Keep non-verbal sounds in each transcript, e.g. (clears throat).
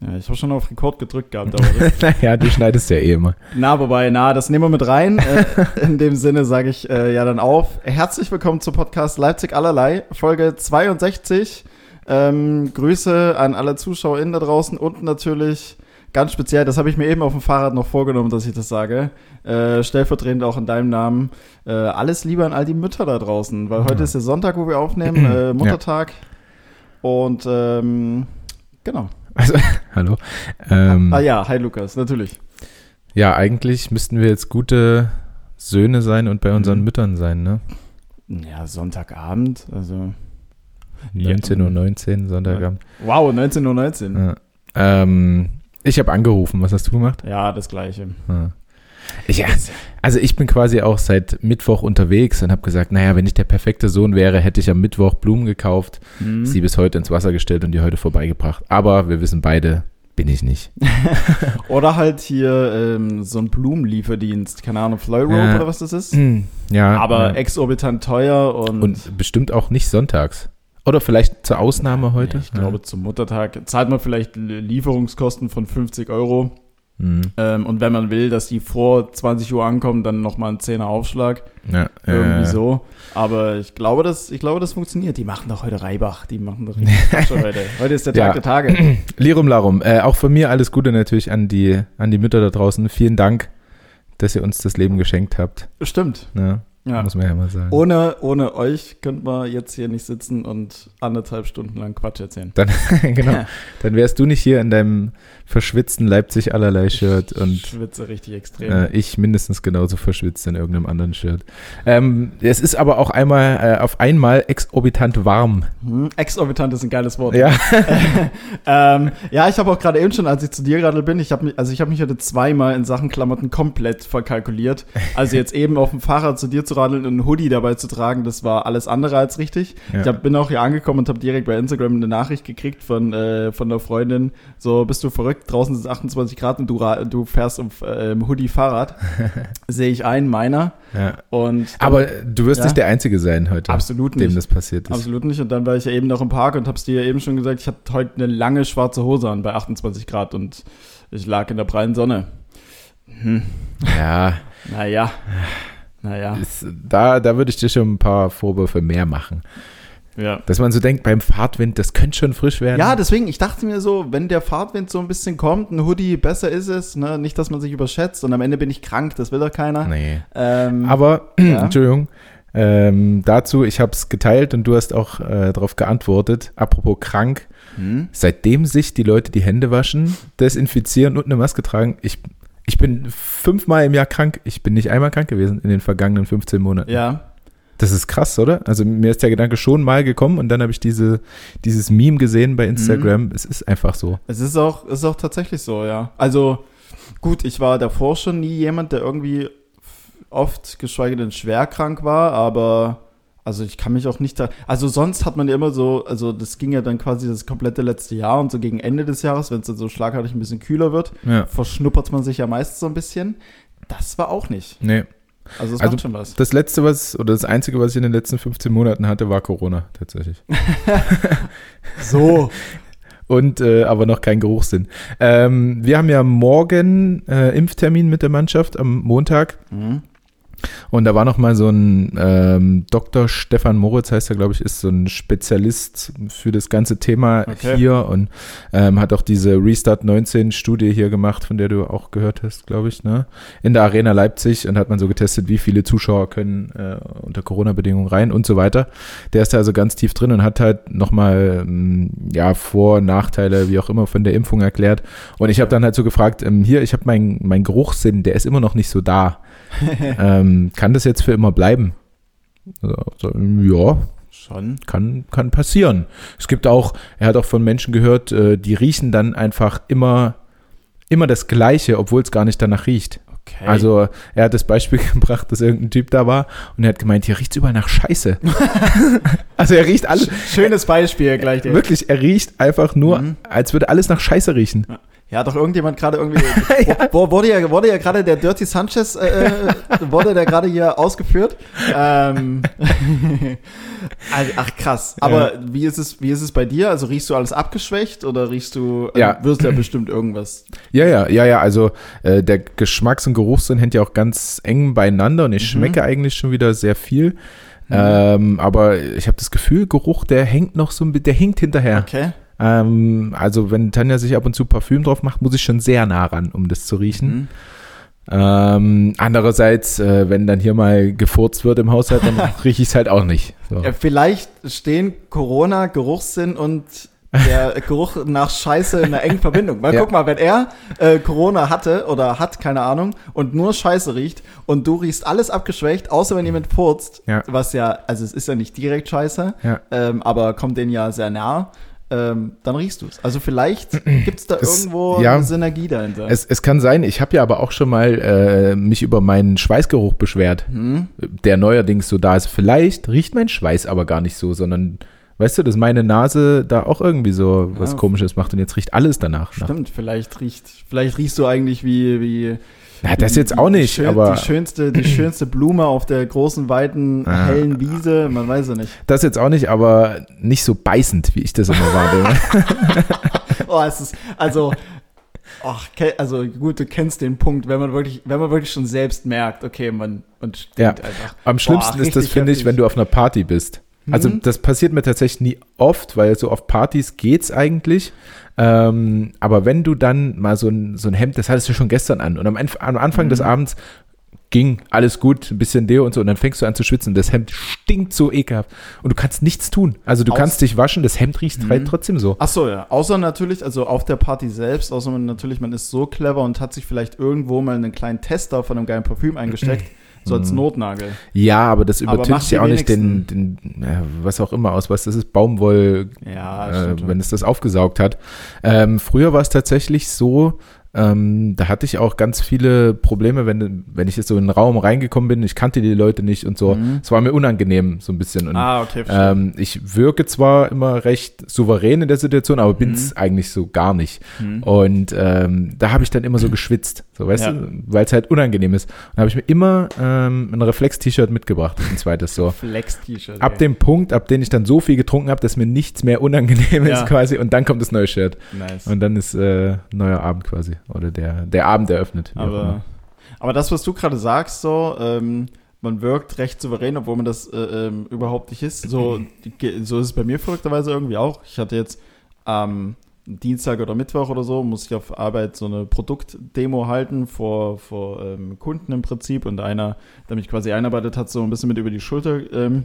Ja, ich habe schon auf Rekord gedrückt gehabt. Aber (laughs) naja, du schneidest ja eh immer. na, wobei, na, das nehmen wir mit rein. Äh, in dem Sinne sage ich äh, ja dann auf. Herzlich willkommen zum Podcast Leipzig allerlei, Folge 62. Ähm, Grüße an alle ZuschauerInnen da draußen und natürlich ganz speziell, das habe ich mir eben auf dem Fahrrad noch vorgenommen, dass ich das sage, äh, stellvertretend auch in deinem Namen, äh, alles Liebe an all die Mütter da draußen, weil heute ist der Sonntag, wo wir aufnehmen, äh, Muttertag. Und ähm, genau. Also, (laughs) hallo. Ähm, Ah ja, hi Lukas, natürlich. ja, eigentlich müssten wir jetzt gute Söhne sein und bei unseren Mhm. Müttern sein, ne? Ja, Sonntagabend, also. 19.19 Uhr, Sonntagabend. Wow, 19.19 Uhr. Ja. Ähm, ich habe angerufen. Was hast du gemacht? Ja, das gleiche. Ja. Ich, also ich bin quasi auch seit Mittwoch unterwegs und habe gesagt, naja, wenn ich der perfekte Sohn wäre, hätte ich am Mittwoch Blumen gekauft, Hm. sie bis heute ins Wasser gestellt und die heute vorbeigebracht. Aber wir wissen beide, bin ich nicht. (laughs) Oder halt hier ähm, so ein Blumenlieferdienst, keine Ahnung, Fleurope Ja. oder was das ist. Ja, Aber ja. exorbitant teuer und, und bestimmt auch nicht sonntags. Oder vielleicht zur Ausnahme heute. Ich glaube, zum Muttertag zahlt man vielleicht Lieferungskosten von 50 Euro. Mhm. Ähm, und wenn man will, dass die vor 20 Uhr ankommen, dann nochmal ein 10er Aufschlag. Ja, Irgendwie äh, so. Aber ich glaube, das, ich glaube, das funktioniert. Die machen doch heute Reibach. Die machen doch (laughs) richtig Quatsch heute. Heute ist der Tag Ja. der Tage. (clears throat) Lirum Larum. Äh, auch von mir alles Gute natürlich an die, an die Mütter da draußen. Vielen Dank, dass ihr uns das Leben geschenkt habt. Stimmt. Ne? Ja. Muss man ja mal sagen. Ohne, ohne euch könnten wir jetzt hier nicht sitzen und anderthalb Stunden lang Quatsch erzählen. Dann, (laughs) genau. Dann wärst du nicht hier in deinem verschwitzten Leipzig allerlei Shirt Ich und schwitze richtig extrem. äh, ich mindestens genauso verschwitzt in irgendeinem anderen Shirt. Ähm, es ist aber auch einmal äh, auf einmal exorbitant warm. Hm, exorbitant ist ein geiles Wort. Ja. (laughs) ähm, ja, ich habe auch gerade eben schon, als ich zu dir gerade bin, ich habe mich, also ich habe mich heute zweimal in Sachen Klamotten komplett verkalkuliert. Also jetzt eben auf dem Fahrrad zu dir zu radeln und einen Hoodie dabei zu tragen, das war alles andere als richtig. Ja. Ich hab, bin auch hier angekommen und habe direkt bei Instagram eine Nachricht gekriegt von, äh, von der Freundin, so bist du verrückt, draußen sind 28 Grad und du, du fährst im, äh, im Hoodie Fahrrad. (laughs) Sehe ich ein, meiner. ja. Und Aber du wirst Ja. nicht der Einzige sein heute, absolut dem nicht. das passiert ist. Absolut nicht. Und dann war ich ja eben noch im Park und hab's dir ja eben schon gesagt, ich hatte heute eine lange schwarze Hose an bei 28 Grad und ich lag in der prallen Sonne. Hm, Ja, naja. Naja. ist, da, da würde ich dir schon ein paar Vorwürfe mehr machen. Ja. Dass man so denkt, beim Fahrtwind, das könnte schon frisch werden. Ja, deswegen, ich dachte mir so, wenn der Fahrtwind so ein bisschen kommt, ein Hoodie besser ist es, ne? Nicht, dass man sich überschätzt und am Ende bin ich krank, das will doch keiner. Nee. Ähm, Aber, (clears throat) Ja. Entschuldigung, ähm, dazu, ich habe es geteilt und du hast auch äh, darauf geantwortet. Apropos krank, hm? seitdem sich die Leute die Hände waschen, desinfizieren und eine Maske tragen, ich, ich bin fünfmal im Jahr krank. Ich bin nicht einmal krank gewesen in den vergangenen 15 Monaten. Ja. Das ist krass, oder? Also mir ist der Gedanke schon mal gekommen und dann habe ich diese, dieses Meme gesehen bei Instagram. Mhm. Es ist einfach so. Es ist auch, es ist auch tatsächlich so, ja. Also, gut, ich war davor schon nie jemand, der irgendwie oft, geschweige denn schwer krank war, aber also ich kann mich auch nicht da. Also sonst hat man ja immer so, also das ging ja dann quasi das komplette letzte Jahr und so gegen Ende des Jahres, wenn es dann so schlagartig ein bisschen kühler wird, Ja. verschnuppert man sich ja meistens so ein bisschen. Das war auch nicht. Nee. Also es Also- macht schon was. Das letzte, was, oder das einzige, was ich in den letzten 15 Monaten hatte, war Corona, tatsächlich. (laughs) So. (laughs) Und äh, aber noch kein Geruchssinn. Ähm, wir haben ja morgen äh, Impftermin mit der Mannschaft am Montag. Mhm. Und da war noch mal so ein ähm, Dr. Stefan Moritz, heißt er, glaube ich, ist so ein Spezialist für das ganze Thema Okay. hier und ähm, hat auch diese Restart 19 Studie hier gemacht, von der du auch gehört hast, glaube ich, ne? In der Arena Leipzig und hat man so getestet, wie viele Zuschauer können äh, unter Corona-Bedingungen rein und so weiter. Der ist da also ganz tief drin und hat halt noch mal ähm, ja Vor-, Nachteile, wie auch immer, von der Impfung erklärt. Und ich habe dann halt so gefragt, ähm, hier, ich habe mein, mein Geruchssinn, der ist immer noch nicht so da. (laughs) ähm, kann das jetzt für immer bleiben? So, so, ja, Schon. kann, kann passieren. Es gibt auch, er hat auch von Menschen gehört, äh, die riechen dann einfach immer, immer das Gleiche, obwohl es gar nicht danach riecht. Okay. Also er hat das Beispiel (laughs) gebracht, dass irgendein Typ da war und er hat gemeint, hier riecht überall nach Scheiße. (laughs) also er riecht alles, schönes Beispiel gleich. dir. wirklich, er riecht einfach nur, Mhm. als würde alles nach Scheiße riechen. Ja, doch irgendjemand gerade irgendwie. (laughs) wo, wurde ja, wurde ja gerade der Dirty Sanchez, äh, äh wurde der gerade hier ausgeführt. Ähm, (laughs) also, ach krass. Aber ja. wie ist es, wie ist es bei dir? Also riechst du alles abgeschwächt oder riechst du, äh, ja. wirst du ja bestimmt irgendwas? Ja, ja, ja, ja. Also äh, der Geschmacks- und Geruchssinn hängt ja auch ganz eng beieinander und ich mhm. schmecke eigentlich schon wieder sehr viel. Mhm. Ähm, aber ich habe das Gefühl, Geruch, der hängt noch so ein bisschen, der hinkt hinterher. Okay. Ähm, also wenn Tanja sich ab und zu Parfüm drauf macht, muss ich schon sehr nah ran, um das zu riechen. Mhm. Ähm, andererseits, äh, wenn dann hier mal gefurzt wird im Haushalt, dann (laughs) rieche ich es halt auch nicht. So. Ja, vielleicht stehen Corona, Geruchssinn und der Geruch nach Scheiße in einer engen Verbindung. Weil (laughs) ja. guck mal, wenn er äh, Corona hatte oder hat, keine Ahnung, und nur Scheiße riecht und du riechst alles abgeschwächt, außer wenn jemand furzt, ja. was ja, also es ist ja nicht direkt Scheiße, ja. ähm, aber kommt denen ja sehr nah ähm, dann riechst du es. Also vielleicht (clears throat) gibt es da irgendwo ja, eine Synergie dahinter. Es, es kann sein. Ich habe ja aber auch schon mal äh, mich über meinen Schweißgeruch beschwert, hm. der neuerdings so da ist. Vielleicht riecht mein Schweiß aber gar nicht so, sondern weißt du, dass meine Nase da auch irgendwie so was ja. Komisches macht und jetzt riecht alles danach. Stimmt, nach. vielleicht riecht, vielleicht riechst du eigentlich wie, wie na, das jetzt auch nicht, schön, aber. Die schönste, die schönste Blume auf der großen, weiten, ah. hellen Wiese, man weiß ja nicht. Das jetzt auch nicht, aber nicht so beißend, wie ich das immer war. (laughs) oh, es ist, also, ach, also gut, du kennst den Punkt, wenn man wirklich, wenn man wirklich schon selbst merkt, okay, man, man stinkt ja. einfach. Am schlimmsten Boah, ist das, finde ich, wenn du auf einer Party bist. Also mhm. das passiert mir tatsächlich nie oft, weil so auf Partys geht's eigentlich. Ähm, aber wenn du dann mal so ein, so ein Hemd, das hattest du schon gestern an und am, am Anfang mhm. des Abends ging alles gut, ein bisschen Deo und so und dann fängst du an zu schwitzen. Das Hemd stinkt so ekelhaft und du kannst nichts tun. Also du Aus kannst dich waschen, das Hemd riecht mhm. halt trotzdem so. Ach so, ja. Außer natürlich, also auf der Party selbst, außer man natürlich, man ist so clever und hat sich vielleicht irgendwo mal einen kleinen Tester von einem geilen Parfüm eingesteckt. (laughs) So als mhm. Notnagel. Ja, aber das übertüncht ja auch nicht den, den ja, was auch immer aus, was das ist, Baumwoll, ja, äh, wenn es das aufgesaugt hat. Ähm, früher war es tatsächlich so, ähm, da hatte ich auch ganz viele Probleme, wenn, wenn ich jetzt so in den Raum reingekommen bin, ich kannte die Leute nicht und so. Mhm. Es war mir unangenehm, so ein bisschen. Und, ah, okay, ähm, ich wirke zwar immer recht souverän in der Situation, aber bin es mhm. eigentlich so gar nicht. Mhm. Und ähm, da habe ich dann immer so geschwitzt, so weißt ja. du, weil es halt unangenehm ist. Und da habe ich mir immer ähm, ein Reflex-T-Shirt mitgebracht, ein zweites so. Reflex-T-Shirt. Ab ey. dem Punkt, ab dem ich dann so viel getrunken habe, dass mir nichts mehr unangenehm ja. ist quasi und dann kommt das neue Shirt. Nice. Und dann ist äh, neuer Abend quasi oder der, der Abend eröffnet. Aber, aber das, was du gerade sagst, so, ähm, man wirkt recht souverän, obwohl man das äh, ähm, überhaupt nicht ist. So, so ist es bei mir verrückterweise irgendwie auch. Ich hatte jetzt am ähm, Dienstag oder Mittwoch oder so, muss ich auf Arbeit so eine Produktdemo halten vor, vor ähm, Kunden im Prinzip und einer, der mich quasi einarbeitet hat, so ein bisschen mit über die Schulter ähm,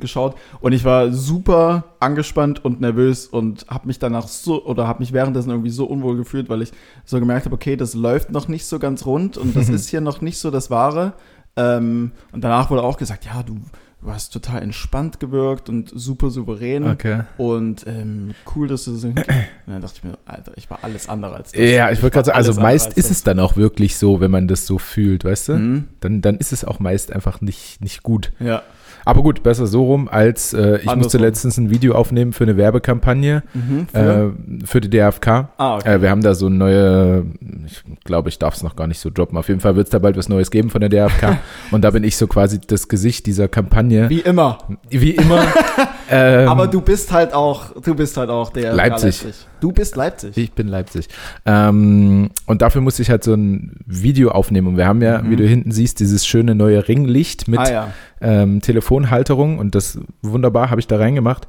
geschaut und ich war super angespannt und nervös und habe mich danach so oder habe mich währenddessen irgendwie so unwohl gefühlt, weil ich so gemerkt habe, okay, das läuft noch nicht so ganz rund und das (laughs) ist hier noch nicht so das Wahre. Ähm, und danach wurde auch gesagt, ja, du, du hast total entspannt gewirkt und super souverän okay. und ähm, cool, dass du so (clears throat) Und dann dachte ich mir, Alter, ich war alles andere als das. Ja, ich wollte gerade sagen, also meist ist es dann auch wirklich so, wenn man das so fühlt, weißt du? Mhm. Dann, dann ist es auch meist einfach nicht, nicht gut. Ja. Aber gut, besser so rum, als äh, ich musste letztens ein Video aufnehmen für eine Werbekampagne mhm, für? Äh, für? die DFK. Ah, okay. Äh, wir haben da so eine neue, ich glaube, ich darf es noch gar nicht so droppen. Auf jeden Fall wird es da bald was Neues geben von der DFK. (laughs) Und da bin ich so quasi das Gesicht dieser Kampagne. Wie immer. Wie immer. (laughs) ähm, Aber du bist halt auch, du bist halt auch der Leipzig. Leipzig. Du bist Leipzig. Ich bin Leipzig. Ähm, und dafür musste ich halt so ein Video aufnehmen. Und wir haben ja, mhm. wie du hinten siehst, dieses schöne neue Ringlicht mit ah, ja. ähm, Telefonhalterung. Und das wunderbar habe ich da reingemacht.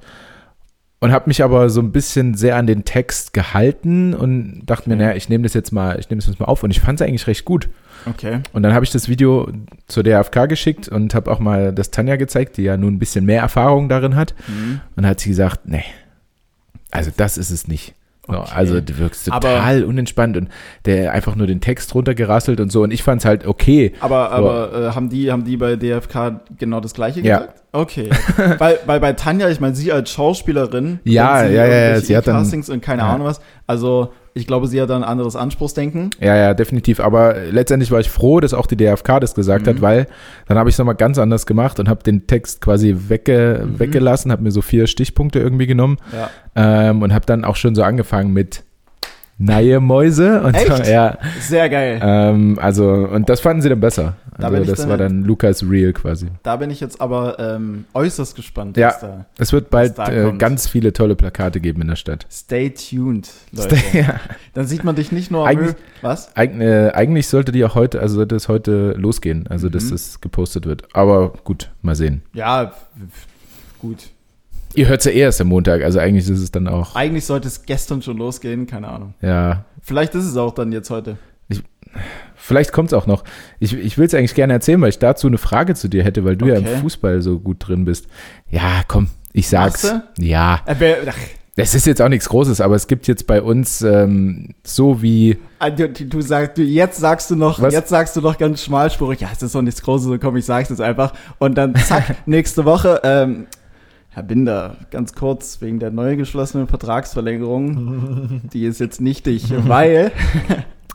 Und habe mich aber so ein bisschen sehr an den Text gehalten und dachte okay. mir, naja, ich nehme das jetzt mal, ich nehme das jetzt mal auf. Und ich fand es eigentlich recht gut. Okay. Und dann habe ich das Video zur DFK geschickt und habe auch mal das Tanja gezeigt, die ja nun ein bisschen mehr Erfahrung darin hat. Mhm. Und hat sie gesagt, nee, also das ist es nicht. Okay. Also du wirkst total aber, unentspannt und der einfach nur den Text runtergerasselt und so und ich fand es halt okay. Aber, aber äh, haben, die, haben die bei DFK genau das gleiche gesagt? Ja. Okay. (laughs) weil, weil bei Tanja, ich meine, sie als Schauspielerin, ja, ja, ja, sie hat Castings dann, und keine ja. Ahnung was, also ich glaube, sie hat da ein anderes Anspruchsdenken. Ja, ja, definitiv. Aber letztendlich war ich froh, dass auch die DFK das gesagt mhm. hat, weil dann habe ich es nochmal ganz anders gemacht und habe den Text quasi wegge mhm. weggelassen, habe mir so vier Stichpunkte irgendwie genommen ja. ähm, und habe dann auch schon so angefangen mit Neue Mäuse. Und Echt? So, ja. Sehr geil. Ähm, also, und das fanden sie dann besser. Da Also, das dann- war dann Lukas Real quasi. Da bin ich jetzt aber ähm, äußerst gespannt. Ja. Da. Es wird bald äh, ganz viele tolle Plakate geben in der Stadt. Stay tuned, Leute. (laughs) ja. Dann sieht man dich nicht nur Eigentlich- Was? Eig äh, eigentlich sollte die auch heute, also sollte es heute losgehen, also dass Mhm. das gepostet wird. Aber gut, mal sehen. Ja, gut. Ihr hört es ja eh erst am Montag, also eigentlich ist es dann auch, Eigentlich sollte es gestern schon losgehen, keine Ahnung. ja, Vielleicht ist es auch dann jetzt heute. Vielleicht kommt es auch noch. Ich, ich will es eigentlich gerne erzählen, weil ich dazu eine Frage zu dir hätte, weil du ja Okay. im Fußball so gut drin bist. Ja, komm, ich sag's. Ja, Äh, wer, ach, es ist jetzt auch nichts Großes, aber es gibt jetzt bei uns ähm, so wie, ah, du, du, du sagst, du, jetzt sagst du noch, Was? jetzt sagst du noch ganz schmalspurig, ja, es ist doch nichts Großes, so komm, ich sag's jetzt einfach. Und dann zack, (laughs) nächste Woche, ähm, Herr Binder, ganz kurz, wegen der neu geschlossenen Vertragsverlängerung, die ist jetzt nichtig, (laughs) weil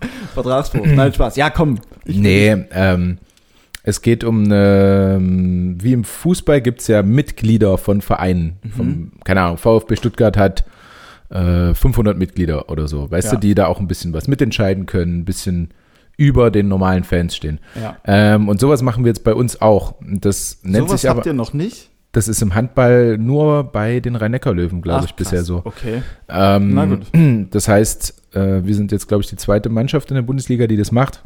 (laughs) Vertragsbruch, nein, Spaß. Ja, komm. Ich- nee, ähm, es geht um, eine, wie im Fußball gibt es ja Mitglieder von Vereinen. Mhm. Vom, keine Ahnung, VfB Stuttgart hat äh, 500 Mitglieder oder so, weißt Ja. du, die da auch ein bisschen was mitentscheiden können, ein bisschen über den normalen Fans stehen. Ja. Ähm, und sowas machen wir jetzt bei uns auch. Das nennt Sowas sich aber, habt ihr noch nicht? Das ist im Handball nur bei den Rhein-Neckar-Löwen, glaube Ach, ich, bisher krass. so. Okay. Ähm, Na gut. (clears throat) Das heißt, äh, wir sind jetzt, glaube ich, die zweite Mannschaft in der Bundesliga, die das macht.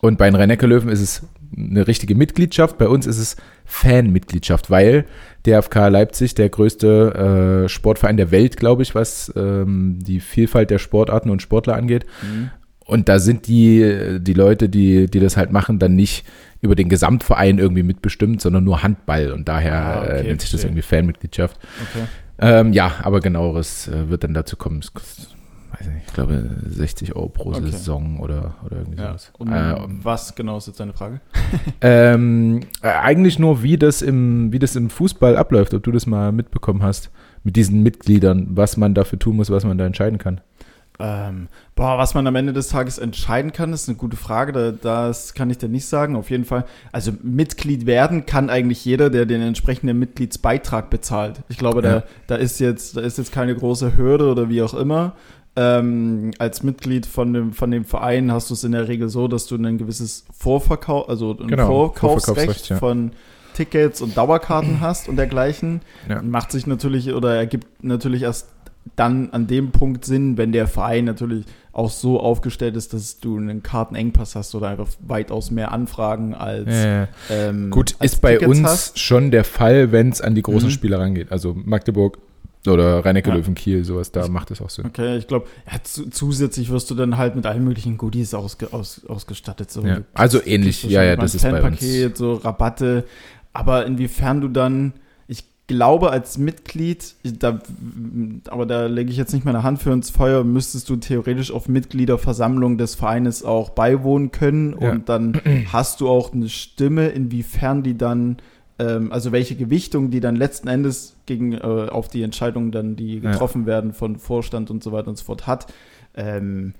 Und bei den rhein löwen ist es eine richtige Mitgliedschaft. Bei uns ist es Fanmitgliedschaft, weil der FK Leipzig, der größte äh, Sportverein der Welt, glaube ich, was ähm, die Vielfalt der Sportarten und Sportler angeht. Mhm. Und da sind die, die Leute, die, die das halt machen, dann nicht über den Gesamtverein irgendwie mitbestimmt, sondern nur Handball. Und daher Ah, okay, äh, nennt sich das irgendwie Fanmitgliedschaft. Okay. Ähm, ja, aber genaueres äh, wird dann dazu kommen. Es kostet, weiß nicht, ich glaube 60 Euro pro Okay. Saison oder, oder irgendwie Ja. sowas. Und Äh, was genau ist jetzt deine Frage? (laughs) (laughs) ähm, äh, eigentlich nur, wie das, im, wie das im Fußball abläuft, ob du das mal mitbekommen hast mit diesen Mitgliedern, was man dafür tun muss, was man da entscheiden kann. Ähm, boah, was man am Ende des Tages entscheiden kann, ist eine gute Frage. Da, das kann ich dir nicht sagen. Auf jeden Fall. Also Mitglied werden kann eigentlich jeder, der den entsprechenden Mitgliedsbeitrag bezahlt. Ich glaube, Ja. da, da ist jetzt, da ist jetzt keine große Hürde oder wie auch immer. Ähm, als Mitglied von dem, von dem Verein hast du es in der Regel so, dass du ein gewisses Vorverkauf, also ein Genau, Vorkaufsrecht Vorverkaufsrecht, ja. von Tickets und Dauerkarten (clears throat) hast und dergleichen. Ja. Macht sich natürlich oder ergibt natürlich erst dann an dem Punkt Sinn, wenn der Verein natürlich auch so aufgestellt ist, dass du einen Kartenengpass hast oder einfach weitaus mehr Anfragen als Äh, ähm, gut, als ist bei Tickets uns hast. schon der Fall, wenn es an die großen Mhm. Spiele rangeht. Also Magdeburg oder rhein Ja. löwen Kiel, sowas, da macht es auch Sinn. Okay, ich glaube, ja, zu, zusätzlich wirst du dann halt mit allen möglichen Goodies ausge, aus, ausgestattet. So. Ja, also ähnlich, ja, ja, das ist bei uns. So Rabatte. Aber inwiefern du dann, ich glaube, als Mitglied, da, aber da lege ich jetzt nicht meine Hand für ins Feuer, müsstest du theoretisch auf Mitgliederversammlung des Vereines auch beiwohnen können Ja. und dann (clears throat) hast du auch eine Stimme, inwiefern die dann, ähm, also welche Gewichtung die dann letzten Endes gegen äh, auf die Entscheidungen dann, die Ja. getroffen werden von Vorstand und so weiter und so fort hat. Ähm,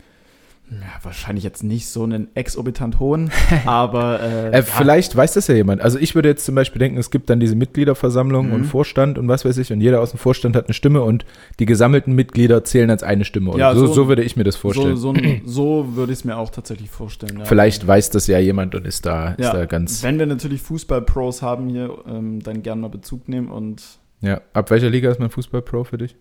ja, wahrscheinlich jetzt nicht so einen exorbitant hohen, (laughs) aber äh, Äh, ja. Vielleicht weiß das ja jemand. Also ich würde jetzt zum Beispiel denken, es gibt dann diese Mitgliederversammlung Mhm. und Vorstand und was weiß ich und jeder aus dem Vorstand hat eine Stimme und die gesammelten Mitglieder zählen als eine Stimme. Oder Ja, so, so- so würde ich mir das vorstellen. so, so (clears throat) würde ich es mir auch tatsächlich vorstellen. Ja. Vielleicht weiß das ja jemand und ist da, ist da ganz. Wenn wir natürlich Fußball-Pros haben hier, ähm, dann gerne mal Bezug nehmen und Ja. Ab welcher Liga ist man Fußball-Pro für dich?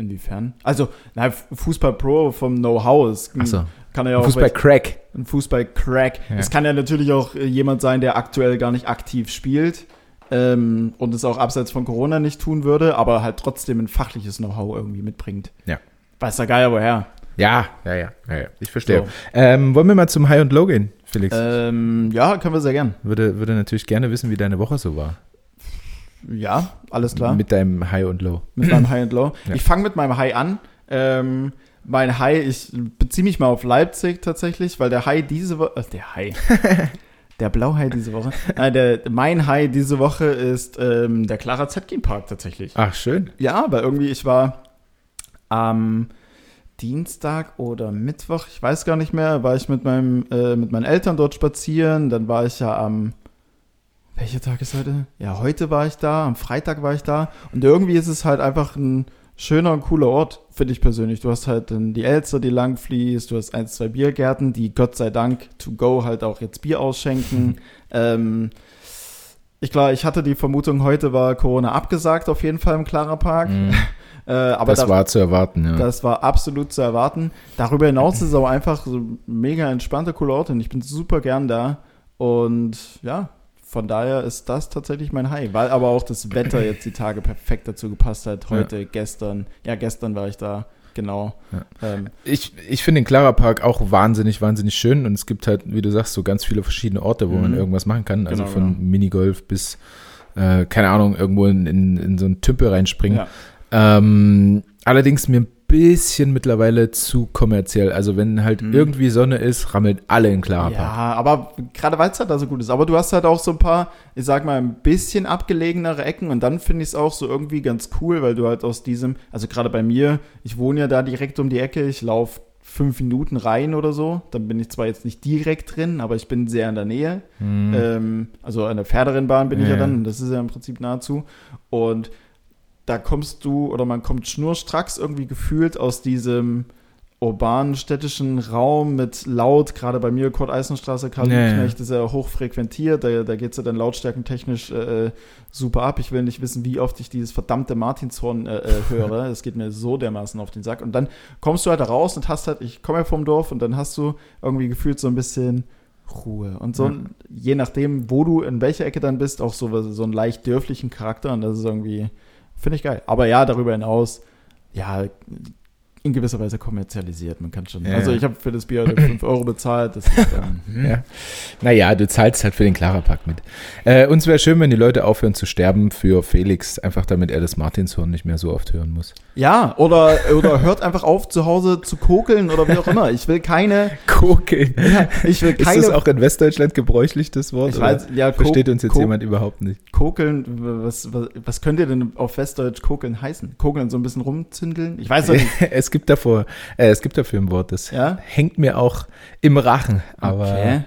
Inwiefern. Also, na, Fußball-Pro vom Know-how ist. Achso. Kann er ja auch Fußball-Crack. ein Fußball-Crack. Ja. Es kann ja natürlich auch äh, jemand sein, der aktuell gar nicht aktiv spielt ähm, und es auch abseits von Corona nicht tun würde, aber halt trotzdem ein fachliches Know-how irgendwie mitbringt. Ja. Weiß der Geier woher. Ja, ja, ja, ja, ja. Ich verstehe. So. Ähm, wollen wir mal zum High und Low gehen, Felix? Ähm, ja, können wir sehr gern. Würde, würde natürlich gerne wissen, wie deine Woche so war. Ja, alles klar. Mit deinem High und Low. mit meinem High and Low. (clears throat) Ja. Ich fange mit meinem High an. Ähm, mein High, ich beziehe mich mal auf Leipzig tatsächlich, weil der High diese Woche, äh, der High, (laughs) der Blauhai diese Woche, nein, der, mein High diese Woche ist ähm, der Clara Zetkin Park tatsächlich. Ach, schön. Ja, aber irgendwie, ich war am Dienstag oder Mittwoch, ich weiß gar nicht mehr, war ich mit, meinem, äh, mit meinen Eltern dort spazieren. Dann war ich ja am, welcher Tag ist heute? Ja, heute war ich da, am Freitag war ich da. Und irgendwie ist es halt einfach ein schöner und cooler Ort, finde ich persönlich. Du hast halt dann die Elster, die lang fließt, du hast ein, zwei Biergärten, die Gott sei Dank to go halt auch jetzt Bier ausschenken. (laughs) ähm, ich glaube, ich hatte die Vermutung, heute war Corona abgesagt, auf jeden Fall im Clara Park. Mhm. (laughs) Äh, aber das da, war zu erwarten, ja. das war absolut zu erwarten. Darüber hinaus ist es auch einfach so mega entspannter, cooler Ort und ich bin super gern da. Und ja, von daher ist das tatsächlich mein High, weil aber auch das Wetter jetzt die Tage perfekt dazu gepasst hat. Heute, gestern, ja, gestern war ich da, genau. Ähm, Ich, ich finde den Clara Park auch wahnsinnig, wahnsinnig schön und es gibt halt, wie du sagst, so ganz viele verschiedene Orte, wo man Mhm. irgendwas machen kann. Also Genau, von genau. Minigolf bis, äh, keine Ahnung, irgendwo in, in, in so einen Tümpel reinspringen. ja. Ähm, allerdings mir ein bisschen mittlerweile zu kommerziell. Also wenn halt Mhm. irgendwie Sonne ist, rammelt alle in Clara Ja, Park. aber gerade weil es halt da so gut ist. Aber du hast halt auch so ein paar, ich sag mal, ein bisschen abgelegenere Ecken und dann finde ich es auch so irgendwie ganz cool, weil du halt aus diesem, also gerade bei mir, ich wohne ja da direkt um die Ecke, ich laufe fünf Minuten rein oder so. Dann bin ich zwar jetzt nicht direkt drin, aber ich bin sehr in der Nähe. Mhm. Ähm, also an der Pferderennbahn bin ich ja Ja, dann, ja. und das ist ja im Prinzip nahezu. Und da kommst du oder man kommt schnurstracks irgendwie gefühlt aus diesem urbanen städtischen Raum mit laut, gerade bei mir, Kurt Eisenstraße, Karl ja. Liebknecht ist ja hoch frequentiert, da, da geht es ja dann lautstärkentechnisch äh, super ab. Ich will nicht wissen, wie oft ich dieses verdammte Martinshorn äh, äh, höre. (laughs) Es geht mir so dermaßen auf den Sack. Und dann kommst du halt raus und hast halt, ich komme ja vom Dorf und dann hast du irgendwie gefühlt so ein bisschen Ruhe. Und so, Ja. je nachdem, wo du in welcher Ecke dann bist, auch so, so einen leicht dörflichen Charakter. Und das ist irgendwie, finde ich geil. Aber ja, darüber hinaus, ja, in gewisser Weise kommerzialisiert. Man kann schon. Ja, also ja. ich habe für das Bier 5 Euro bezahlt. Das ist, ähm, (laughs) Ja. Naja, du zahlst halt für den Clara Park mit. Äh, uns wäre schön, wenn die Leute aufhören zu sterben für Felix, einfach damit er das Martinshorn nicht mehr so oft hören muss. ja, oder, oder hört einfach auf, zu Hause zu kokeln oder wie auch immer. Ich will keine, Kokeln. ich will (laughs) Ist keine das auch in Westdeutschland gebräuchlich, das Wort? Ich weiß, ja, Versteht uns jetzt jemand überhaupt nicht. Kokeln, was, was, was könnte denn auf Westdeutsch kokeln heißen? Kokeln so ein bisschen rumzündeln? Ich weiß ja nicht. (laughs) es gibt davor, äh, es gibt dafür ein Wort, das Ja? hängt mir auch im Rachen. Aber Okay.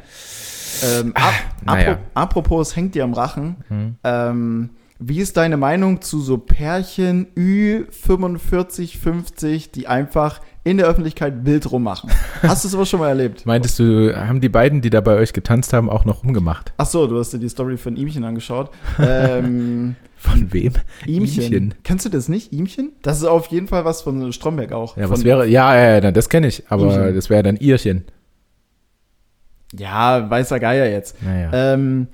Ähm, ap naja. apro- apropos, es hängt dir am Rachen. Hm. Ähm, wie ist deine Meinung zu so Pärchen Ü45, 50, die einfach in der Öffentlichkeit wild rummachen? Hast du sowas schon mal erlebt? (laughs) meintest du, haben die beiden, die da bei euch getanzt haben, auch noch rumgemacht? Ach so, du hast dir die Story von Ihmchen angeschaut. Ähm, (laughs) Von wem? Ihmchen. Ihmchen. Kennst du das nicht? Ihmchen? Das ist auf jeden Fall was von Stromberg auch. Ja, was wäre, ja, ja, ja, das kenne ich, aber Ihmchen. das wäre dann Irchen. Ja, weißer Geier jetzt. Naja. Ähm,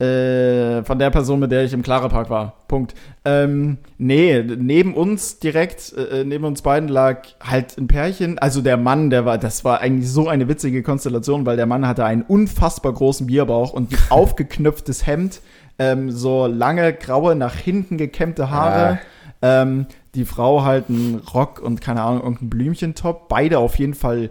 äh, von der Person, mit der ich im Clara Park war. Punkt. Ähm, nee, neben uns direkt, äh, neben uns beiden lag halt ein Pärchen. Also der Mann, der war, das war eigentlich so eine witzige Konstellation, weil der Mann hatte einen unfassbar großen Bierbauch und ein (laughs) aufgeknöpftes Hemd, ähm, so lange graue, nach hinten gekämmte Haare. Ähm, die Frau halt einen Rock und keine Ahnung, irgendein Blümchentop. Beide auf jeden Fall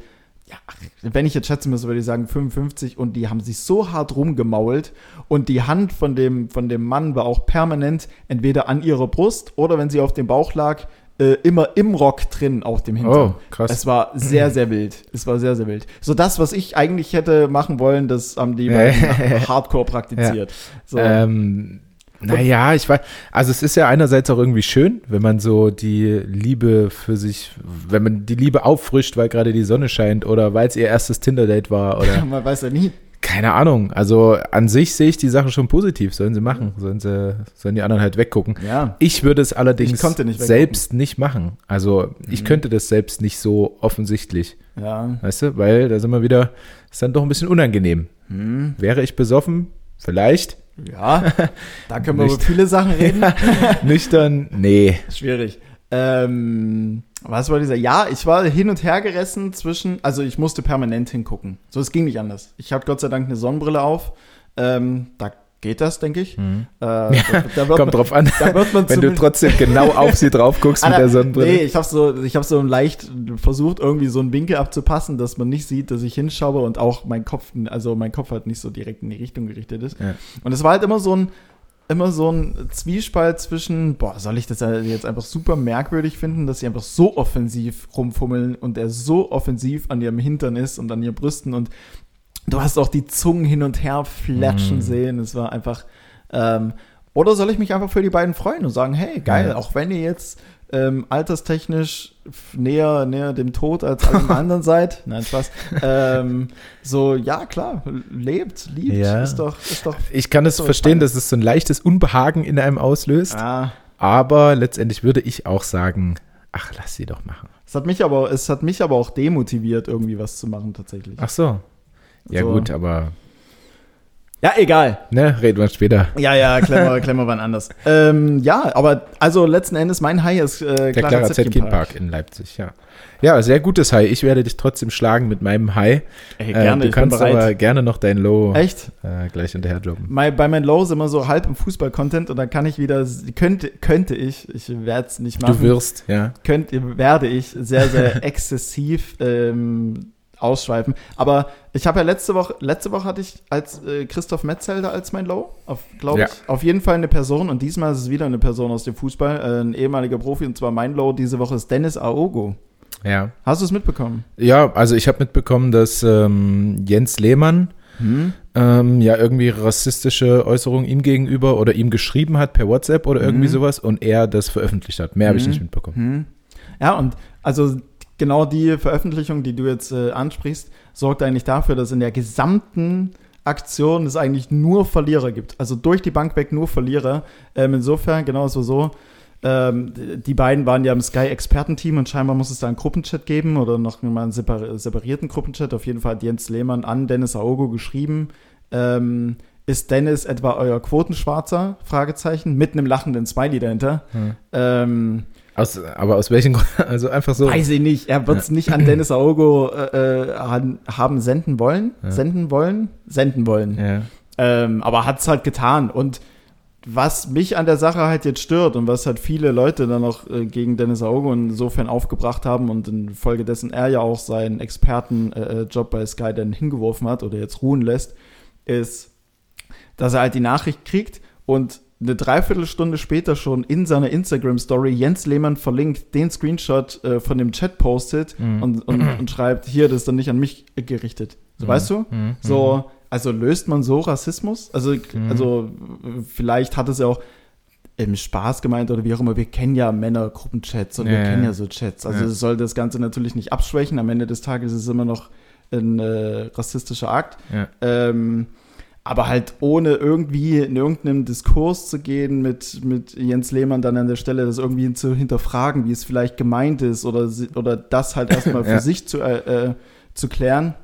ja, wenn ich jetzt schätzen müsste, würde ich sagen 55 und die haben sich so hart rumgemault und die Hand von dem, von dem Mann war auch permanent entweder an ihrer Brust oder wenn sie auf dem Bauch lag, äh, immer im Rock drin auf dem Hintern. Oh, krass. Es war sehr, sehr wild. Es war sehr, sehr wild. So das, was ich eigentlich hätte machen wollen, das haben die Ja. (laughs) hardcore praktiziert. So. Ähm, naja, ich weiß, also es ist ja einerseits auch irgendwie schön, wenn man so die Liebe für sich, wenn man die Liebe auffrischt, weil gerade die Sonne scheint oder weil es ihr erstes Tinder-Date war oder (laughs) Man weiß ja nie. keine Ahnung. Also an sich sehe ich die Sache schon positiv, sollen sie machen, sollen sie, sollen die anderen halt weggucken. Ja. Ich würde es allerdings nicht selbst nicht machen. Also ich Mhm. könnte das selbst nicht so offensichtlich, Ja. weißt du, weil da sind wir wieder, ist dann doch ein bisschen unangenehm. Hm. Wäre ich besoffen? Vielleicht. Ja. Da können wir über viele Sachen reden. (laughs) Nüchtern? Nee. Schwierig. Ähm, was war dieser? Ja, ich war hin und her gerissen zwischen, also ich musste permanent hingucken. So, es ging nicht anders. Ich hatte Gott sei Dank eine Sonnenbrille auf. Ähm, da geht das, denke ich. Äh, da, (laughs) da wird Kommt man, drauf an, da wird man (laughs) wenn du trotzdem genau auf sie drauf guckst mit der Sonnenbrille. Nee, ich habe so, ich habe so leicht versucht, irgendwie so einen Winkel abzupassen, dass man nicht sieht, dass ich hinschaue und auch mein Kopf, also mein Kopf halt nicht so direkt in die Richtung gerichtet ist. Ja. Und es war halt immer so ein, immer so ein Zwiespalt zwischen, boah, soll ich das jetzt einfach super merkwürdig finden, dass sie einfach so offensiv rumfummeln und er so offensiv an ihrem Hintern ist und an ihren Brüsten und du hast auch die Zungen hin und her flatschen Mhm. sehen. Es war einfach, ähm, oder soll ich mich einfach für die beiden freuen und sagen, hey, geil, Ja. auch wenn ihr jetzt ähm, alterstechnisch näher, näher dem Tod als alle anderen (laughs) seid. Nein, Spaß. Ähm, so, ja, klar, lebt, liebt, Ja. ist doch, ist doch. Ich kann es So, verstehen, dass es so ein leichtes Unbehagen in einem auslöst. Ah, Aber letztendlich würde ich auch sagen, ach, lass sie doch machen. es hat mich aber, es hat mich aber auch demotiviert, irgendwie was zu machen, tatsächlich. Ach so. Ja So. gut, aber Ja, egal. ne, reden wir später. Ja, ja, klemmen wir (laughs) wann anders. Ähm, ja, aber also letzten Endes, mein High ist äh, Der Clara Zetkin Zetkin Park in Leipzig, ja. Ja, sehr gutes High. Ich werde dich trotzdem schlagen mit meinem High. Ey, Äh, gerne, du ich bin kannst aber gerne noch dein Low Echt? äh, gleich hinterher jobben. Mein, bei meinen Lows immer so halb im Fußball-Content und dann kann ich wieder, könnte, könnte ich, ich werde es nicht machen, Du wirst, ja. könnte, werde ich sehr, sehr (laughs) exzessiv ähm, ausschweifen. Aber ich habe ja letzte Woche, letzte Woche hatte ich als äh, Christoph Metzelder als mein Low, glaube Ja. ich. Auf jeden Fall eine Person und diesmal ist es wieder eine Person aus dem Fußball, äh, ein ehemaliger Profi und zwar mein Low diese Woche ist Dennis Aogo. Ja. Hast du es mitbekommen? Ja, also ich habe mitbekommen, dass ähm, Jens Lehmann Hm? ähm, ja irgendwie rassistische Äußerungen ihm gegenüber oder ihm geschrieben hat per WhatsApp oder irgendwie Mhm. sowas und er das veröffentlicht hat. Mehr habe ich nicht mitbekommen. Hm. Ja, und also genau die Veröffentlichung, die du jetzt äh, ansprichst, sorgt eigentlich dafür, dass in der gesamten Aktion es eigentlich nur Verlierer gibt. Also durch die Bank weg nur Verlierer. Ähm, insofern, genau so so. Ähm, die beiden waren ja im Sky-Expertenteam und scheinbar muss es da einen Gruppenchat geben oder noch mal einen separ separierten Gruppenchat. Auf jeden Fall hat Jens Lehmann an Dennis Aogo geschrieben. Ähm, ist Dennis etwa euer Quotenschwarzer? Fragezeichen. Mit einem lachenden Smiley dahinter. Hm. Ähm, Aus, aber aus welchen Gründen? (laughs) Also einfach so. Weiß ich nicht. Er wird es nicht an Dennis Aogo äh, äh, haben senden wollen. Ja. Senden wollen? Senden wollen. Ja. Ähm, aber hat es halt getan. Und was mich an der Sache halt jetzt stört und was halt viele Leute dann noch äh, gegen Dennis Aogo insofern aufgebracht haben und infolgedessen er ja auch seinen Expertenjob bei Sky dann hingeworfen hat oder jetzt ruhen lässt, ist, dass er halt die Nachricht kriegt und eine Dreiviertelstunde später schon in seiner Instagram-Story Jens Lehmann verlinkt, den Screenshot äh, von dem Chat postet Mhm. und, und, (clears throat) und schreibt, hier, das ist dann nicht an mich gerichtet. So, weißt du? Mhm. So, also löst man so Rassismus? Also, also äh, vielleicht hat es ja auch im Spaß gemeint oder wie auch immer, wir kennen ja Männergruppenchats und wir Ja, ja. kennen ja so Chats. Also Ja. soll das Ganze natürlich nicht abschwächen. Am Ende des Tages ist es immer noch ein äh, rassistischer Akt. Ja. Ähm, aber halt ohne irgendwie in irgendeinem Diskurs zu gehen mit, mit Jens Lehmann dann an der Stelle, das irgendwie zu hinterfragen, wie es vielleicht gemeint ist oder, oder das halt erstmal (laughs) für Ja. sich zu, äh, äh, zu klären,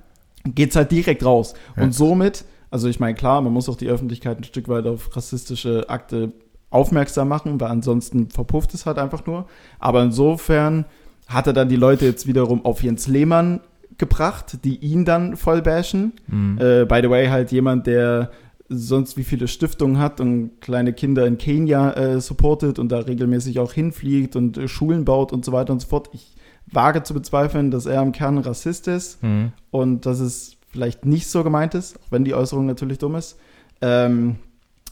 geht's halt direkt raus. Ja. Und somit, also ich meine, klar, man muss auch die Öffentlichkeit ein Stück weit auf rassistische Akte aufmerksam machen, weil ansonsten verpufft es halt einfach nur. Aber insofern hat er dann die Leute jetzt wiederum auf Jens Lehmann gebracht, die ihn dann voll bashen. Mhm. Äh, by the way, halt jemand, der sonst wie viele Stiftungen hat und kleine Kinder in Kenia äh, supportet und da regelmäßig auch hinfliegt und äh, Schulen baut und so weiter und so fort. Ich wage zu bezweifeln, dass er im Kern Rassist ist Mhm. und dass es vielleicht nicht so gemeint ist, auch wenn die Äußerung natürlich dumm ist. Ähm,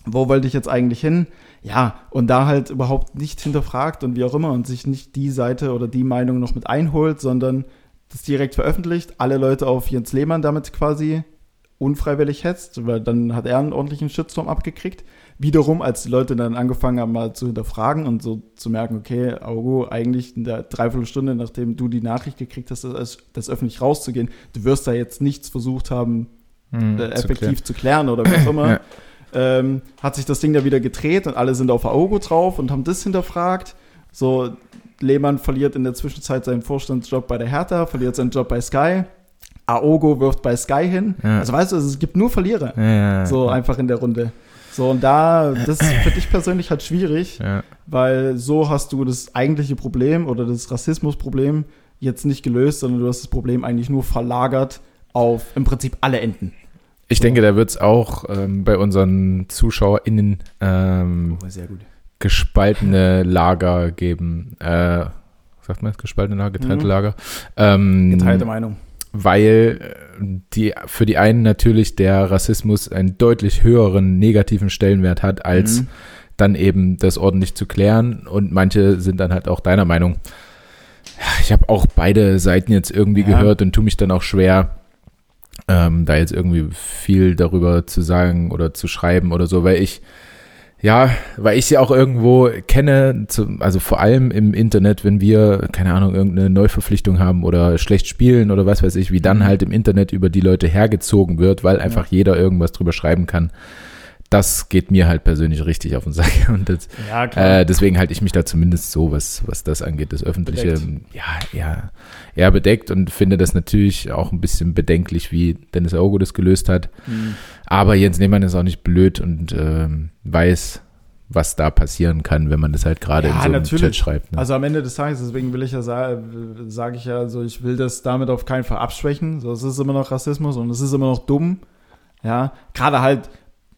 wo wollte ich jetzt eigentlich hin? Ja, und da halt überhaupt nicht hinterfragt und wie auch immer und sich nicht die Seite oder die Meinung noch mit einholt, sondern das direkt veröffentlicht, alle Leute auf Jens Lehmann damit quasi unfreiwillig hetzt, weil dann hat er einen ordentlichen Shitstorm abgekriegt. Wiederum, als die Leute dann angefangen haben, mal zu hinterfragen und so zu merken, okay, Augo, eigentlich in der Dreiviertelstunde, nachdem du die Nachricht gekriegt hast, das, das öffentlich rauszugehen, du wirst da jetzt nichts versucht haben, Mhm. äh, Zu effektiv zu klären oder was auch immer. (clears throat) Ja. ähm, hat sich das Ding da wieder gedreht und alle sind auf Aogo drauf und haben das hinterfragt. So, Lehmann verliert in der Zwischenzeit seinen Vorstandsjob bei der Hertha, verliert seinen Job bei Sky. Aogo wirft bei Sky hin. Ja. Also weißt du, es gibt nur Verlierer. Ja, So einfach in der Runde. So, und da, das finde ich persönlich halt schwierig, weil so hast du das eigentliche Problem oder das Rassismusproblem jetzt nicht gelöst, sondern du hast das Problem eigentlich nur verlagert auf im Prinzip alle Enden. Ich denke, da wird es auch ähm, bei unseren ZuschauerInnen ähm, sehr gut. Gespaltene Lager geben. Äh, sagt man das? Gespaltene Lager, getrennte Mhm. Lager. Ähm, Geteilte Meinung. weil äh, die, für die einen natürlich der Rassismus einen deutlich höheren negativen Stellenwert hat, als Mhm. dann eben das ordentlich zu klären. Und manche sind dann halt auch deiner Meinung. Ich habe auch beide Seiten jetzt irgendwie Ja. gehört und tue mich dann auch schwer, ähm, da jetzt irgendwie viel darüber zu sagen oder zu schreiben oder so, weil ich Ja, weil ich sie auch irgendwo kenne, also vor allem im Internet, wenn wir, keine Ahnung, irgendeine Neuverpflichtung haben oder schlecht spielen oder was weiß ich, wie dann Mhm. halt im Internet über die Leute hergezogen wird, weil einfach jeder irgendwas drüber schreiben kann. Das geht mir halt persönlich richtig auf den Sack. (laughs) Und das, Ja, äh, deswegen halte ich mich da zumindest so, was, was das angeht, das Öffentliche, Bedeckt. ja, ja, eher bedeckt und finde das natürlich auch ein bisschen bedenklich, wie Dennis Aogo das gelöst hat. Hm. Aber Jens Lehmann ist auch nicht blöd und ähm, weiß, was da passieren kann, wenn man das halt gerade Ja, in so einem natürlich. Chat schreibt. Ne? Also am Ende des Tages, deswegen will ich ja sagen, sage ich ja, also ich will das damit auf keinen Fall abschwächen. So, es ist immer noch Rassismus und es ist immer noch dumm. Ja, gerade halt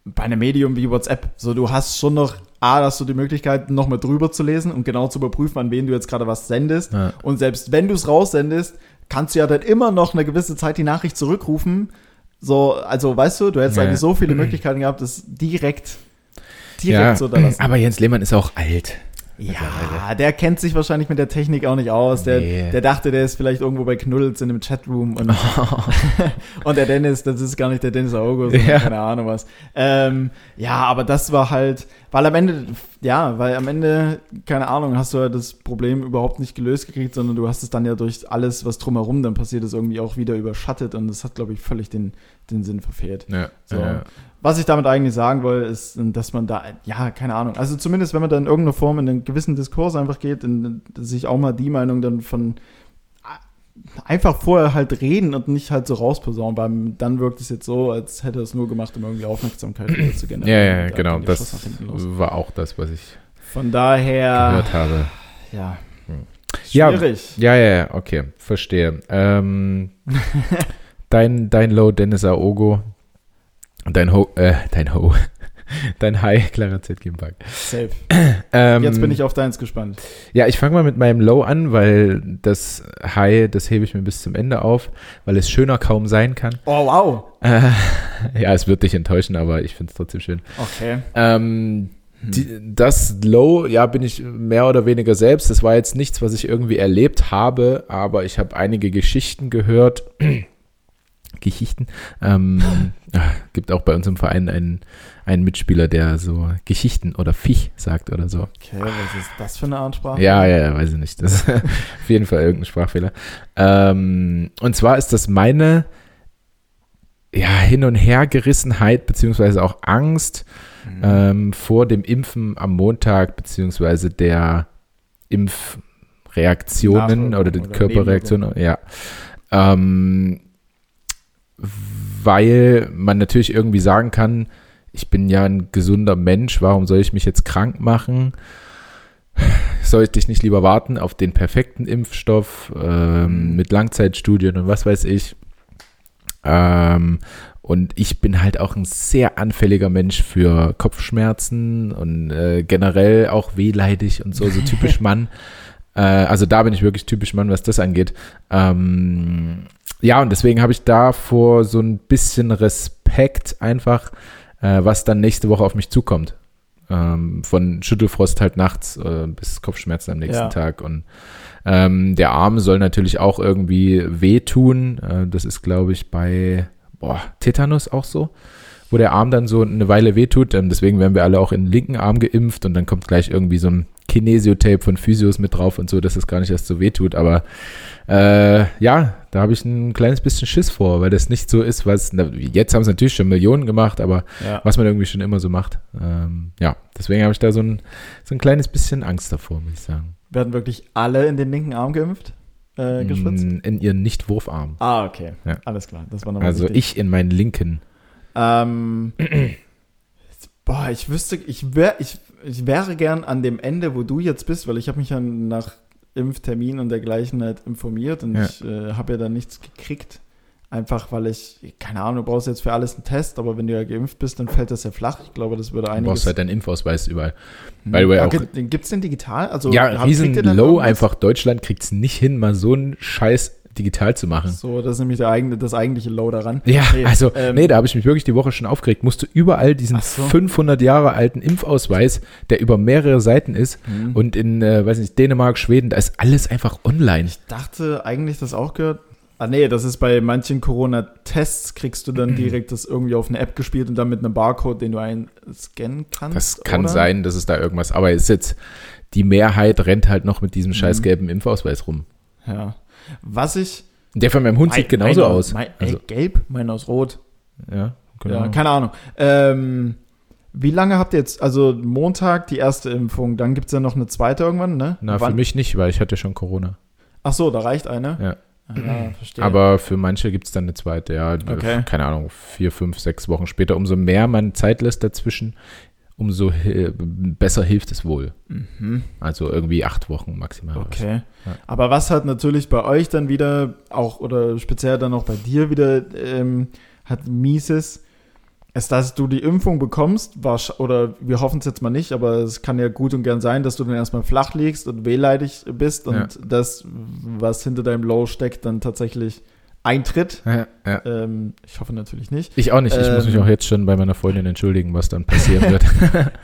bei einem Medium wie WhatsApp. So, du hast schon noch A, hast du die Möglichkeit, noch mal drüber zu lesen und genau zu überprüfen, an wen du jetzt gerade was sendest. Ja. Und selbst wenn du es raussendest, kannst du ja dann immer noch eine gewisse Zeit die Nachricht zurückrufen. So, also weißt du, du hättest Ja. eigentlich so viele (clears throat) Möglichkeiten gehabt, das direkt, direkt ja, zu unterlassen. aber Jens Lehmann ist auch alt. Ja, der kennt sich wahrscheinlich mit der Technik auch nicht aus. Der, Nee. der dachte, der ist vielleicht irgendwo bei Knuddels in einem Chatroom und, (laughs) (laughs) und der Dennis, das ist gar nicht der Dennis August, Ja. keine Ahnung was. Ähm, ja, aber das war halt, weil am Ende, ja, weil am Ende, keine Ahnung, hast du ja das Problem überhaupt nicht gelöst gekriegt, sondern du hast es dann ja durch alles, was drumherum dann passiert ist, irgendwie auch wieder überschattet und das hat, glaube ich, völlig den, den Sinn verfehlt. Ja, So. ja. Was ich damit eigentlich sagen will, ist, dass man da, ja, keine Ahnung, also zumindest wenn man da in irgendeiner Form in einen gewissen Diskurs einfach geht, in, sich auch mal die Meinung dann von einfach vorher halt reden und nicht halt so rausposaunen, weil dann wirkt es jetzt so, als hätte er es nur gemacht, um irgendwie Aufmerksamkeit zu ja, generieren. ja, Und da genau. Das war auch das, was ich Von daher, gehört habe. ja, Ja, schwierig. Ja, ja, ja, okay, verstehe. Ähm, (laughs) dein, dein Low, Dennis Aogo. Dein Ho, äh, dein Ho. (laughs) Dein High, Clara Zetkinbach. Safe. Ähm, Jetzt bin ich auf deins gespannt. Ja, ich fange mal mit meinem Low an, weil das High, das hebe ich mir bis zum Ende auf, weil es schöner kaum sein kann. Oh, wow. Äh, (laughs) ja, es wird dich enttäuschen, aber ich finde es trotzdem schön. Okay. Ähm, die, das Low, ja, bin ich mehr oder weniger selbst. Das war jetzt nichts, was ich irgendwie erlebt habe, aber ich habe einige Geschichten gehört. Geschichten. Ähm, ah, (laughs) gibt auch bei uns im Verein einen, einen Mitspieler, der so Geschichten oder Viech sagt oder so. Okay, was ist das für eine Art Sprache? Ja, ja, ja, weiß ich nicht. Das ist (laughs) auf jeden Fall irgendein Sprachfehler. Ähm, und zwar ist das meine ja, Hin- und Hergerissenheit beziehungsweise auch Angst Mhm. ähm, vor dem Impfen am Montag beziehungsweise der Impfreaktionen oder den Körperreaktionen. Ja. Ähm, weil man natürlich irgendwie sagen kann, ich bin ja ein gesunder Mensch, warum soll ich mich jetzt krank machen? Sollte ich nicht lieber warten auf den perfekten Impfstoff ähm, mit Langzeitstudien und was weiß ich? Ähm, und ich bin halt auch ein sehr anfälliger Mensch für Kopfschmerzen und äh, generell auch wehleidig und so, so typisch (laughs) Mann. Äh, also da bin ich wirklich typisch Mann, was das angeht. Ähm, ja, und deswegen habe ich davor so ein bisschen Respekt einfach, äh, was dann nächste Woche auf mich zukommt. Ähm, von Schüttelfrost halt nachts äh, bis Kopfschmerzen am nächsten Ja. Tag. Und ähm, der Arm soll natürlich auch irgendwie wehtun. Äh, das ist, glaube ich, bei boah, Tetanus auch so, wo der Arm dann so eine Weile wehtut. Ähm, deswegen werden wir alle auch in den linken Arm geimpft und dann kommt gleich irgendwie so ein Kinesiotape von Physios mit drauf und so, dass es gar nicht erst so wehtut. Aber äh, ja, da habe ich ein kleines bisschen Schiss vor, weil das nicht so ist, was jetzt haben es natürlich schon Millionen gemacht, aber Ja. was man irgendwie schon immer so macht. Ähm, ja, deswegen habe ich da so ein, so ein kleines bisschen Angst davor, muss ich sagen. Werden wirklich alle in den linken Arm geimpft? Äh, gespritzt? In, in ihren Nicht-Wurfarm. Ah, okay. Ja. Alles klar. Das war nochmal Also wichtig. ich in meinen linken. Ähm, boah, ich wüsste, ich, wär, ich, ich wäre gern an dem Ende, wo du jetzt bist, weil ich habe mich ja nach Impftermin und dergleichen halt informiert und Ja. ich äh, habe ja dann nichts gekriegt. Einfach weil ich, keine Ahnung, du brauchst jetzt für alles einen Test, aber wenn du ja geimpft bist, dann fällt das ja flach. Ich glaube, das würde Du einiges. brauchst halt deinen Impfausweis überall. by the way auch- gibt- den gibt's denn digital? Also ja, riesen low einfach. Deutschland kriegt es nicht hin, mal so einen Scheiß digital zu machen. So, das ist nämlich der eigene, das eigentliche Low daran. Ja, Nee, also, ähm, nee, da habe ich mich wirklich die Woche schon aufgeregt. Musst du überall diesen so. 500 Jahre alten Impfausweis, der über mehrere Seiten ist Hm. und in, äh, weiß nicht, Dänemark, Schweden, da ist alles einfach online. Ich dachte eigentlich, das auch gehört. Ah nee, das ist bei manchen Corona-Tests, kriegst du Mhm. dann direkt das irgendwie auf eine App gespielt und dann mit einem Barcode, den du einscannen kannst. Das kann oder? sein, dass es da irgendwas, aber ist jetzt, die Mehrheit rennt halt noch mit diesem scheiß Mhm. gelben Impfausweis rum. Ja. Was ich. Der von meinem Hund sieht Mein- genauso meiner- aus. Mein, Also, ey, gelb, meiner aus rot. ja, genau. Ja, keine Ahnung. Ähm, wie lange habt ihr jetzt, also Montag die erste Impfung, dann gibt es ja noch eine zweite irgendwann, ne? Na, Wann- für mich nicht, weil ich hatte schon Corona. Ach so, da reicht eine? Ja. Ah, verstehe. Aber für manche gibt es dann eine zweite, ja. Okay. Keine Ahnung, vier, fünf, sechs Wochen später. Umso mehr man Zeit lässt dazwischen, umso besser hilft es wohl. Mhm. Also irgendwie acht Wochen maximal. Okay. Ja. Aber was hat natürlich bei euch dann wieder auch oder speziell dann auch bei dir wieder ähm, hat mieses, ist, dass du die Impfung bekommst, oder wir hoffen es jetzt mal nicht, aber es kann ja gut und gern sein, dass du dann erstmal flach liegst und wehleidig bist und Ja. das, was hinter deinem Low steckt, dann tatsächlich eintritt. Ja, ja. Ähm, ich hoffe natürlich nicht. Ich auch nicht. Ich muss mich Ähm. auch jetzt schon bei meiner Freundin entschuldigen, was dann passieren (laughs) wird.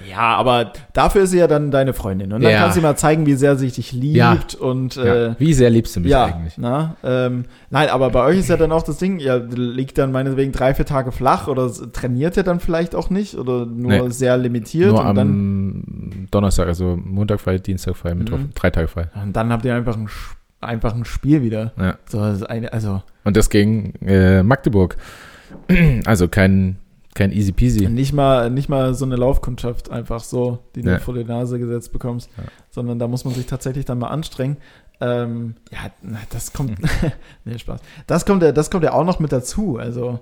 Ja, aber dafür ist sie ja dann deine Freundin. Und dann Ja. kann sie mal zeigen, wie sehr sie dich liebt und äh. Wie sehr liebst du mich eigentlich? Na, ähm, nein, aber bei euch ist ja dann auch das Ding, ihr liegt dann meinetwegen drei, vier Tage flach oder trainiert ihr dann vielleicht auch nicht oder nur Nee. sehr limitiert Nur und am dann, Donnerstag, also Montag frei, Dienstag frei, Mittwoch, Mhm. drei Tage frei. und dann habt ihr einfach ein, Sch- einfach ein Spiel wieder. Ja. So, eine, also Und das gegen äh, Magdeburg. (clears throat) Also kein, kein easy peasy. nicht mal, nicht mal so eine Laufkundschaft einfach so, die du Ja. vor die Nase gesetzt bekommst, Ja. sondern da muss man sich tatsächlich dann mal anstrengen. Ähm, ja, das kommt, (laughs) nee, Spaß. Das kommt, ja, das kommt ja auch noch mit dazu, also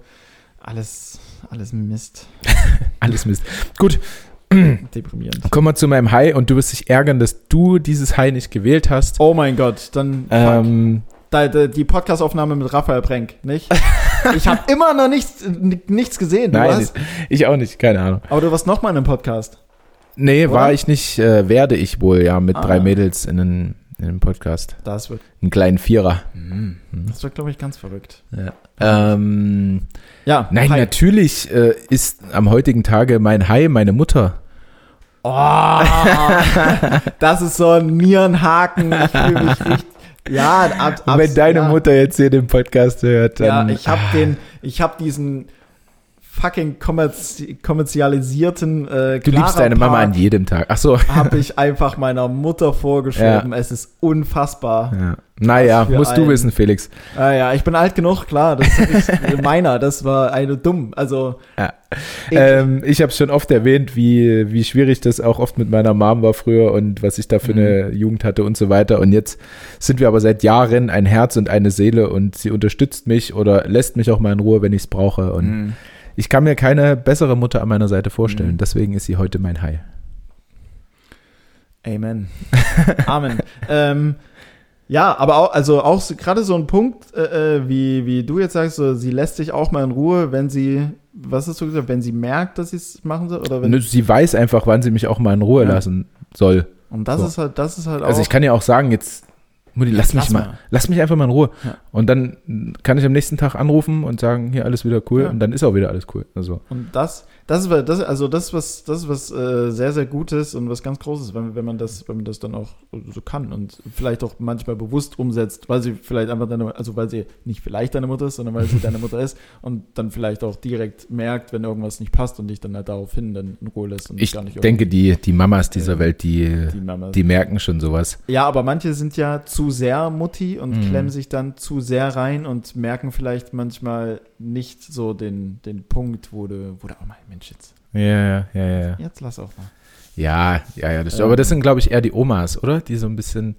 alles, alles Mist, (laughs) Alles Mist. Gut, (clears throat) deprimierend. kommen wir zu meinem High und du wirst dich ärgern, dass du dieses High nicht gewählt hast. Oh mein Gott, dann. Ähm, da, da, die Podcastaufnahme mit Raphael Brenk, nicht? (laughs) Ich habe immer noch nichts, nichts gesehen. Du nein, hast, ich auch nicht, keine Ahnung. aber du warst noch mal in einem Podcast. Nee, Oder? war ich nicht, äh, werde ich wohl, ja, mit Ah. drei Mädels in einem, in einem Podcast. Das wird, Einen kleinen Vierer. das wird, glaube ich, ganz verrückt. Ja. Ähm, Ja, nein, hi. natürlich äh, ist am heutigen Tage mein High meine Mutter. Oh, (laughs) das ist so ein Nierenhaken. Ich fühle mich (laughs) richtig. Ja, ab, Und wenn deine ja. Mutter jetzt hier den Podcast hört, Ja, dann. ich habe den, ich habe diesen fucking kommerzi kommerzialisierten äh, du liebst deine Mama an jedem Tag. Ach so. habe ich (laughs) einfach meiner Mutter vorgeschoben. Es ist unfassbar. Ja. Naja, musst du ein- wissen, Felix. Ah ja, ich bin alt genug, klar. Das ist (laughs) meiner, das war eine dumm. Also Ja. ich, Ähm, ich habe schon oft erwähnt, wie, wie schwierig das auch oft mit meiner Mom war früher und was ich da für Mhm. eine Jugend hatte und so weiter. Und jetzt sind wir aber seit Jahren ein Herz und eine Seele und sie unterstützt mich oder lässt mich auch mal in Ruhe, wenn ich es brauche. Und Mhm. Ich kann mir keine bessere Mutter an meiner Seite vorstellen. Mhm. Deswegen ist sie heute mein High. Amen. (laughs) Amen. ähm, ja, aber auch, also auch so, gerade so ein Punkt, äh, äh, wie, wie du jetzt sagst, so, sie lässt sich auch mal in Ruhe, wenn sie, was hast du gesagt, wenn sie merkt, dass sie es machen soll? Oder wenn, sie weiß einfach, wann sie mich auch mal in Ruhe Ja. lassen soll. und das so. ist halt, das ist halt auch. Also ich kann ja auch sagen, jetzt, Mutti, lass mich lass mal, mal. lass mich einfach mal in Ruhe. Ja. Und dann kann ich am nächsten Tag anrufen und sagen, hier alles wieder cool. Ja. Und dann ist auch wieder alles cool. Also, Und das, das ist, das, also das was, das was äh, sehr, sehr Gutes und was ganz Großes, wenn, wenn man das, wenn man das dann auch so kann und vielleicht auch manchmal bewusst umsetzt, weil sie vielleicht einfach deine, also weil sie nicht vielleicht deine Mutter ist, sondern weil sie (laughs) deine Mutter ist und dann vielleicht auch direkt merkt, wenn irgendwas nicht passt und dich dann halt daraufhin dann in Ruhe lässt und ich gar nicht denke, die, die Mamas dieser Ähm, Welt, die, die die merken schon sowas. ja, aber manche sind ja zu sehr Mutti und Mhm. klemmen sich dann zu sehr rein und merken vielleicht manchmal nicht so den, den Punkt, wo du, wo du, oh mein Mensch, jetzt, Ja, ja, ja, ja. jetzt lass auch mal. Ja, ja, ja. Das, Ähm. aber das sind, glaube ich, eher die Omas, oder? Die so ein bisschen,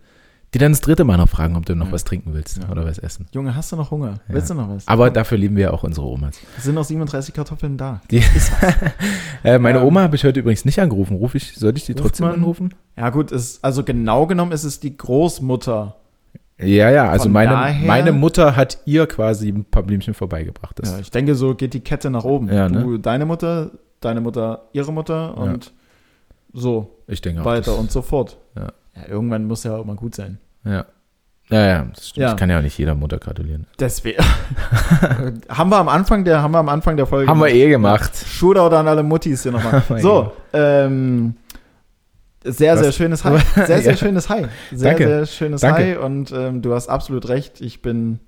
die dann das dritte Mal noch fragen, ob du noch Ja. was trinken willst Ja. oder was essen. Junge, hast du noch Hunger? Ja. Willst du noch was? Aber dafür lieben wir auch unsere Omas. Es sind noch 37 Kartoffeln da. Die, (laughs) äh, meine Ähm. Oma habe ich heute übrigens nicht angerufen. Ruf ich, sollte ich die trotzdem anrufen? Ja, gut, ist, also genau genommen ist es die Großmutter. Ja, ja, also Von meine, daher- meine Mutter hat ihr quasi ein paar Blümchen vorbeigebracht. Ja, ich denke, so geht die Kette nach oben. Ja, ne? Du, deine Mutter, deine Mutter, ihre Mutter und so Ich denke auch. weiter und so fort. Ja. Ja, irgendwann muss ja auch mal gut sein. Ja. Ja, ja, das stimmt. Ja. Ich kann ja auch nicht jeder Mutter gratulieren. Deswegen. (laughs) haben wir am Anfang der, haben wir am Anfang der Folge. Haben wir eh gemacht. Shootout an alle Muttis hier nochmal. (laughs) Mein so, ähm, sehr, Was? sehr schönes High. (laughs) Sehr, sehr schönes High. Sehr, Danke. sehr schönes Danke. High und ähm, du hast absolut recht. Ich bin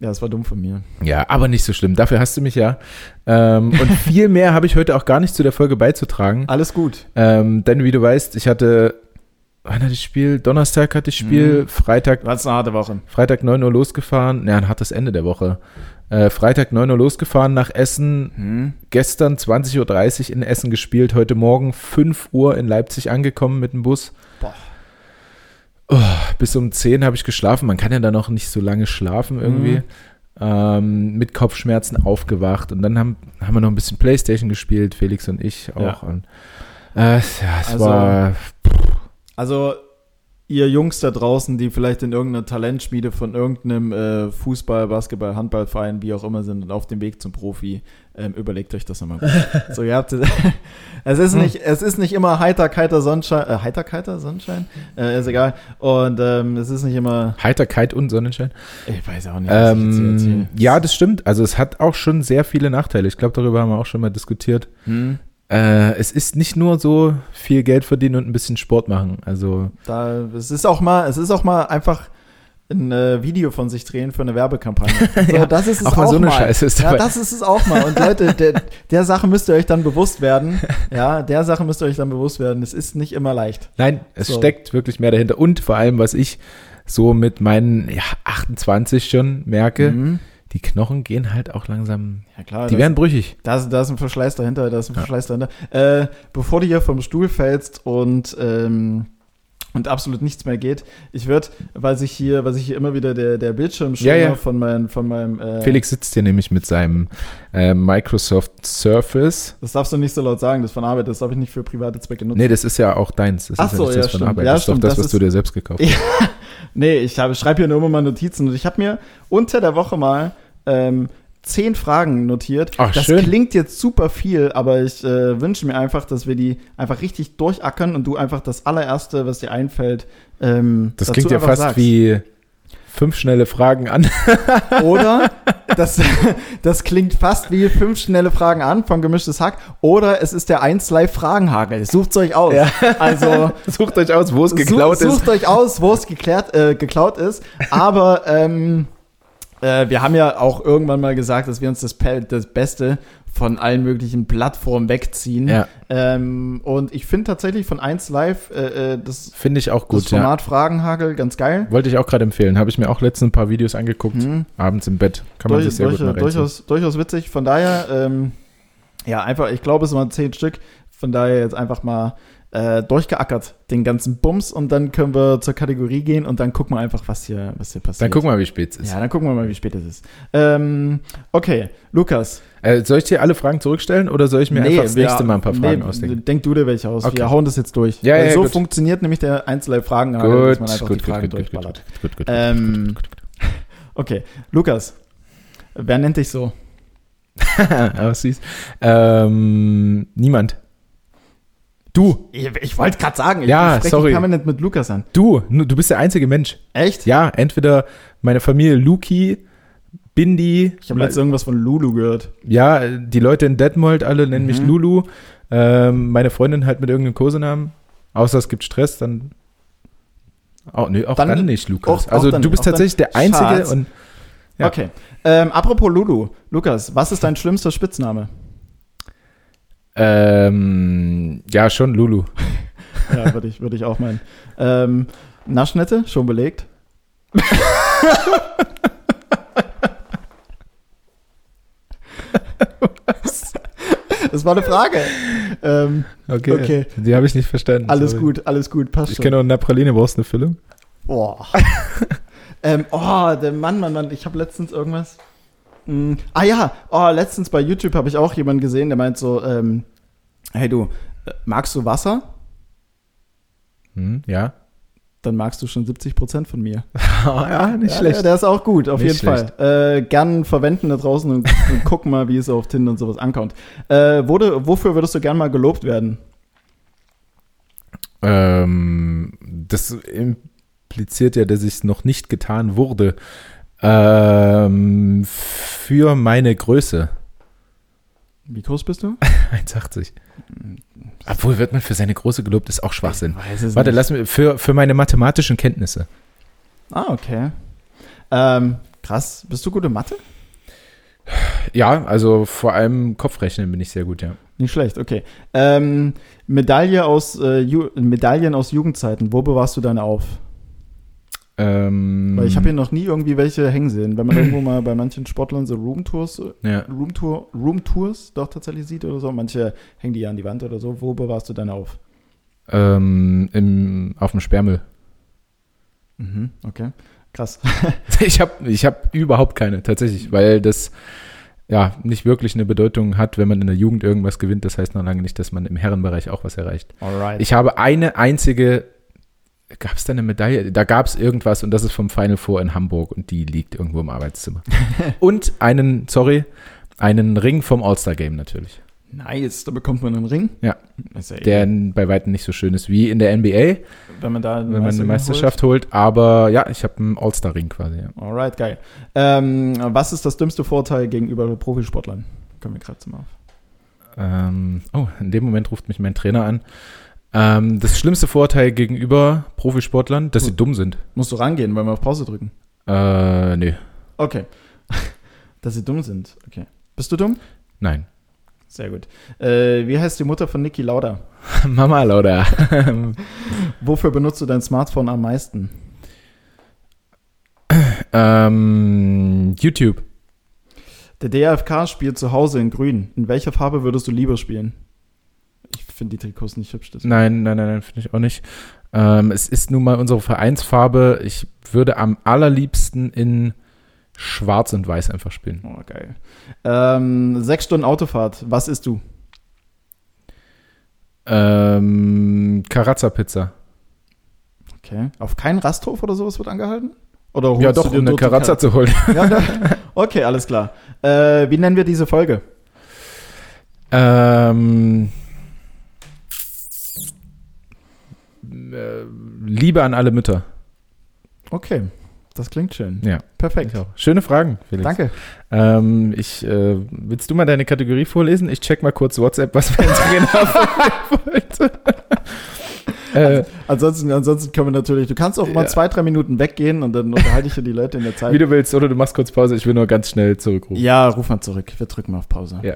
Ja, das war dumm von mir. Ja, aber nicht so schlimm. Dafür hast du mich ja. Ähm, und (laughs) viel mehr habe ich heute auch gar nicht zu der Folge beizutragen. Alles gut. Ähm, denn wie du weißt, ich hatte, wann hatte ich Spiel? Donnerstag hatte ich Spiel, Freitag, War eine harte Woche. Freitag 9 Uhr losgefahren. Ja, ein hartes Ende der Woche. Äh, Freitag 9 Uhr losgefahren nach Essen. Hm. Gestern 20.30 Uhr in Essen gespielt. Heute Morgen 5 Uhr in Leipzig angekommen mit dem Bus. Boah. Oh, bis um 10 habe ich geschlafen. Man kann ja da noch nicht so lange schlafen irgendwie. Mhm. Ähm, mit Kopfschmerzen aufgewacht. Und dann haben, haben wir noch ein bisschen Playstation gespielt, Felix und ich auch. Ja. Und, äh, ja, es Also- war Also, ihr Jungs da draußen, die vielleicht in irgendeiner Talentschmiede von irgendeinem äh, Fußball, Basketball, Handballverein, wie auch immer sind und auf dem Weg zum Profi, ähm, überlegt euch das nochmal (laughs) so, ihr habt (laughs) es ist nicht, es ist nicht immer heiter, kalter Sonnenschein, äh, heiter, kalter Sonnenschein, äh, ist egal. Und ähm, es ist nicht immer, Heiterkeit und Sonnenschein. ich weiß auch nicht, was ich jetzt hier Ähm, ja, das stimmt. Also es hat auch schon sehr viele Nachteile. Ich glaube, darüber haben wir auch schon mal diskutiert. Hm, Äh, es ist nicht nur so viel Geld verdienen und ein bisschen Sport machen. Also da, es ist auch mal, es ist auch mal einfach ein äh, Video von sich drehen für eine Werbekampagne. (laughs) So, Ja, das ist es auch auch, mal so eine mal. Scheiße ist ja, dabei. das ist es auch mal. Und Leute, der, der Sache müsst ihr euch dann bewusst werden. (laughs) Ja, der Sache müsst ihr euch dann bewusst werden. Es ist nicht immer leicht. nein, es So. steckt wirklich mehr dahinter. Und vor allem, was ich so mit meinen ja, 28 schon merke, Mhm. Die Knochen gehen halt auch langsam, Ja klar, die das, werden brüchig. da, ist, da ist ein Verschleiß dahinter, da ist ein Ja. Verschleiß dahinter. Äh, bevor du hier vom Stuhl fällst und ähm, und absolut nichts mehr geht. Ich würde, weil sich hier, weil sich hier immer wieder der, der Bildschirm Ja, ja. von, mein, von meinem äh, Felix sitzt hier nämlich mit seinem äh, Microsoft Surface. Das darfst du nicht so laut sagen, das ist von Arbeit, das darf ich nicht für private Zwecke nutzen. Nee, das ist ja auch deins. Das Ach ist so, ja nicht ja, das von stimmt. Arbeit. Ja, das ist doch stimmt, das, das was ist- du dir selbst gekauft Ja. hast. (laughs) Nee, ich habe, schreibe hier nur immer mal Notizen und ich habe mir unter der Woche mal ähm, zehn Fragen notiert. Ach, das schön. klingt jetzt super viel, aber ich äh, wünsche mir einfach, dass wir die einfach richtig durchackern und du einfach das allererste, was dir einfällt, ähm, Das klingt ja fast sagst. wie fünf schnelle Fragen an. (laughs) Oder (laughs) das, das klingt fast wie fünf schnelle Fragen an von Gemischtes Hack. Oder es ist der 1 Live Fragenhagel. Sucht's euch aus. Ja. Also (laughs) Sucht euch aus, wo es geklaut sucht, ist. Sucht euch aus, wo es geklärt, äh, geklaut ist. Aber ähm, äh, wir haben ja auch irgendwann mal gesagt, dass wir uns das, das Beste von allen möglichen Plattformen wegziehen. Ja, Ähm, und ich finde tatsächlich von 1 Live äh, äh, das, finde ich auch das gut. Ja. Format Fragenhagel ganz geil. Wollte ich auch gerade empfehlen. Habe ich mir auch letztens ein paar Videos angeguckt. Mhm. Abends im Bett. Kann man Durch, sich sehr gut durch, mal reinziehen. durchaus, durchaus witzig. Von daher, ähm, ja, einfach, ich glaube, es waren zehn Stück. Von daher jetzt einfach mal äh, durchgeackert, den ganzen Bums. Und dann können wir zur Kategorie gehen und dann gucken wir einfach, was hier, was hier passiert. Dann gucken wir mal, wie spät es ist. Ja, dann gucken wir mal, wie spät es ist. Ähm, okay, Lukas. Äh, soll ich dir alle Fragen zurückstellen oder soll ich mir einfach das wir- nächste Mal ein paar Fragen nee, ausdenken? Denk du dir welche aus. Okay. Wir hauen das jetzt durch. Ja, ja, so gut. funktioniert nämlich der einzelne Fragen, dass Gut, man einfach gut, die gut, Fragen gut, durchballert. gut, gut, gut, Ähm, (laughs) Okay, Lukas. Wer nennt dich so? (laughs) Aber süß. Ähm, niemand. Du, Ich, ich wollte gerade sagen, ich Ja, spreche sorry. permanent mit Lukas an. du, du bist der einzige Mensch. Echt? Ja, entweder meine Familie Luki, Bindi, Ich habe letztens irgendwas von Lulu gehört. ja, die Leute in Detmold alle nennen mich Mhm. Lulu. Ähm, meine Freundin halt mit irgendeinem Kosenamen. Außer es gibt Stress, dann. Auch, nee, auch dann, Dann- nicht, Lukas. auch- auch also dann- du bist auch tatsächlich der Einzige Schatz. und Ja. Okay. Ähm, apropos Lulu. Lukas, was ist dein schlimmster Spitzname? Ähm, ja, schon Lulu. (laughs) Ja, würde ich, würde ich auch meinen. Ähm, Naschnette, schon belegt. (laughs) das war eine Frage. Ähm, Okay. Okay. Die habe ich nicht verstanden. alles sorry. gut, alles gut, passt Ich schon. kenne auch eine Praline, brauchst du eine Füllung? Boah. (laughs) ähm, oh, der Mann, Mann, Mann, ich habe letztens irgendwas. Mm, ah ja, oh, letztens bei YouTube habe ich auch jemanden gesehen, der meint so, ähm, hey du, äh, magst du Wasser? Hm, ja. Dann magst du schon 70% von mir. (laughs) ja, nicht ja, schlecht. Der ist auch gut, auf Nicht jeden Fall. Äh, gern verwenden da draußen und, (laughs) und gucken mal, wie es auf Tinder und sowas ankommt. Äh, wurde, wofür würdest du gern mal gelobt werden? Ähm, das impliziert ja, dass es noch nicht getan wurde. Ähm, für meine Größe. Wie groß bist du? (laughs) 1,80. Obwohl wird man für seine Größe gelobt, ist auch Schwachsinn. Warte, nicht. lass mir für, für meine mathematischen Kenntnisse. Ah, okay. Ähm, Krass. Bist du gut in Mathe? Ja, also vor allem Kopfrechnen bin ich sehr gut, ja. Nicht schlecht, okay. Ähm, Medaille aus, äh, Medaillen aus Jugendzeiten, wo bewahrst du deine auf? Ähm, Weil ich habe hier noch nie irgendwie welche hängen sehen. Wenn man irgendwo mal bei manchen Sportlern so Roomtours, ja. Roomtour, Roomtours doch tatsächlich sieht oder so, manche hängen die ja an die Wand oder so, wo bewahrst du deine auf? ähm, im, auf dem Sperrmüll. Mhm, okay. Krass. (laughs) Ich habe ich hab überhaupt keine, tatsächlich, weil das ja nicht wirklich eine Bedeutung hat, wenn man in der Jugend irgendwas gewinnt. Das heißt noch lange nicht, dass man im Herrenbereich auch was erreicht. Alright. Ich habe eine einzige, gab es da eine Medaille? Da gab es irgendwas und das ist vom Final Four in Hamburg und die liegt irgendwo im Arbeitszimmer. (laughs) und einen, sorry, einen Ring vom All-Star-Game natürlich. nice, da bekommt man einen Ring. Ja. Ja eh- Der bei weitem nicht so schön ist wie in der NBA, wenn man da wenn man eine Meisterschaft holt. Aber ja, ich habe einen All-Star-Ring quasi. Ja. Alright, geil. Ähm, was ist das dümmste Vorteil gegenüber Profisportlern? Kommen wir gerade zum auf. Ähm, oh, in dem Moment ruft mich mein Trainer an. Ähm, das schlimmste Vorteil gegenüber Profisportlern, dass sie dumm sind. Musst du rangehen, weil wir auf Pause drücken. Äh, nee, Okay. (laughs) Dass sie dumm sind. Okay. Bist du dumm? nein. Sehr gut. Äh, wie heißt die Mutter von Niki Lauda? (laughs) Mama Lauda. (laughs) Wofür benutzt du dein Smartphone am meisten? ähm, YouTube. Der DFK spielt zu Hause in Grün. In welcher Farbe würdest du lieber spielen? Ich finde die Trikots nicht hübsch. Nein, nein, nein, nein finde ich auch nicht. Ähm, es ist nun mal unsere Vereinsfarbe. Ich würde am allerliebsten in Schwarz und Weiß einfach spielen. Oh, geil. Ähm, sechs Stunden Autofahrt. Was isst du? Ähm, Karazza-Pizza. Okay. Auf keinen Rasthof oder sowas wird angehalten? Oder Ja, holst doch, du dir um eine Karazza zu holen. (laughs) Ja, ja. Okay, alles klar. Äh, wie nennen wir diese Folge? Ähm, äh, Liebe an alle Mütter. Okay, das klingt schön. Ja. Perfekt. Schöne Fragen, Felix. Danke. Ähm, ich, äh, willst du mal deine Kategorie vorlesen? Ich check mal kurz WhatsApp, was mein Trainer von mir wollte. äh, Ansonsten, ansonsten können wir natürlich, du kannst auch mal Ja. zwei, drei Minuten weggehen und dann unterhalte ich dir die Leute in der Zeit. wie du willst, oder du machst kurz Pause. Ich will nur ganz schnell zurückrufen. ja, ruf mal zurück. Wir drücken mal auf Pause. Ja.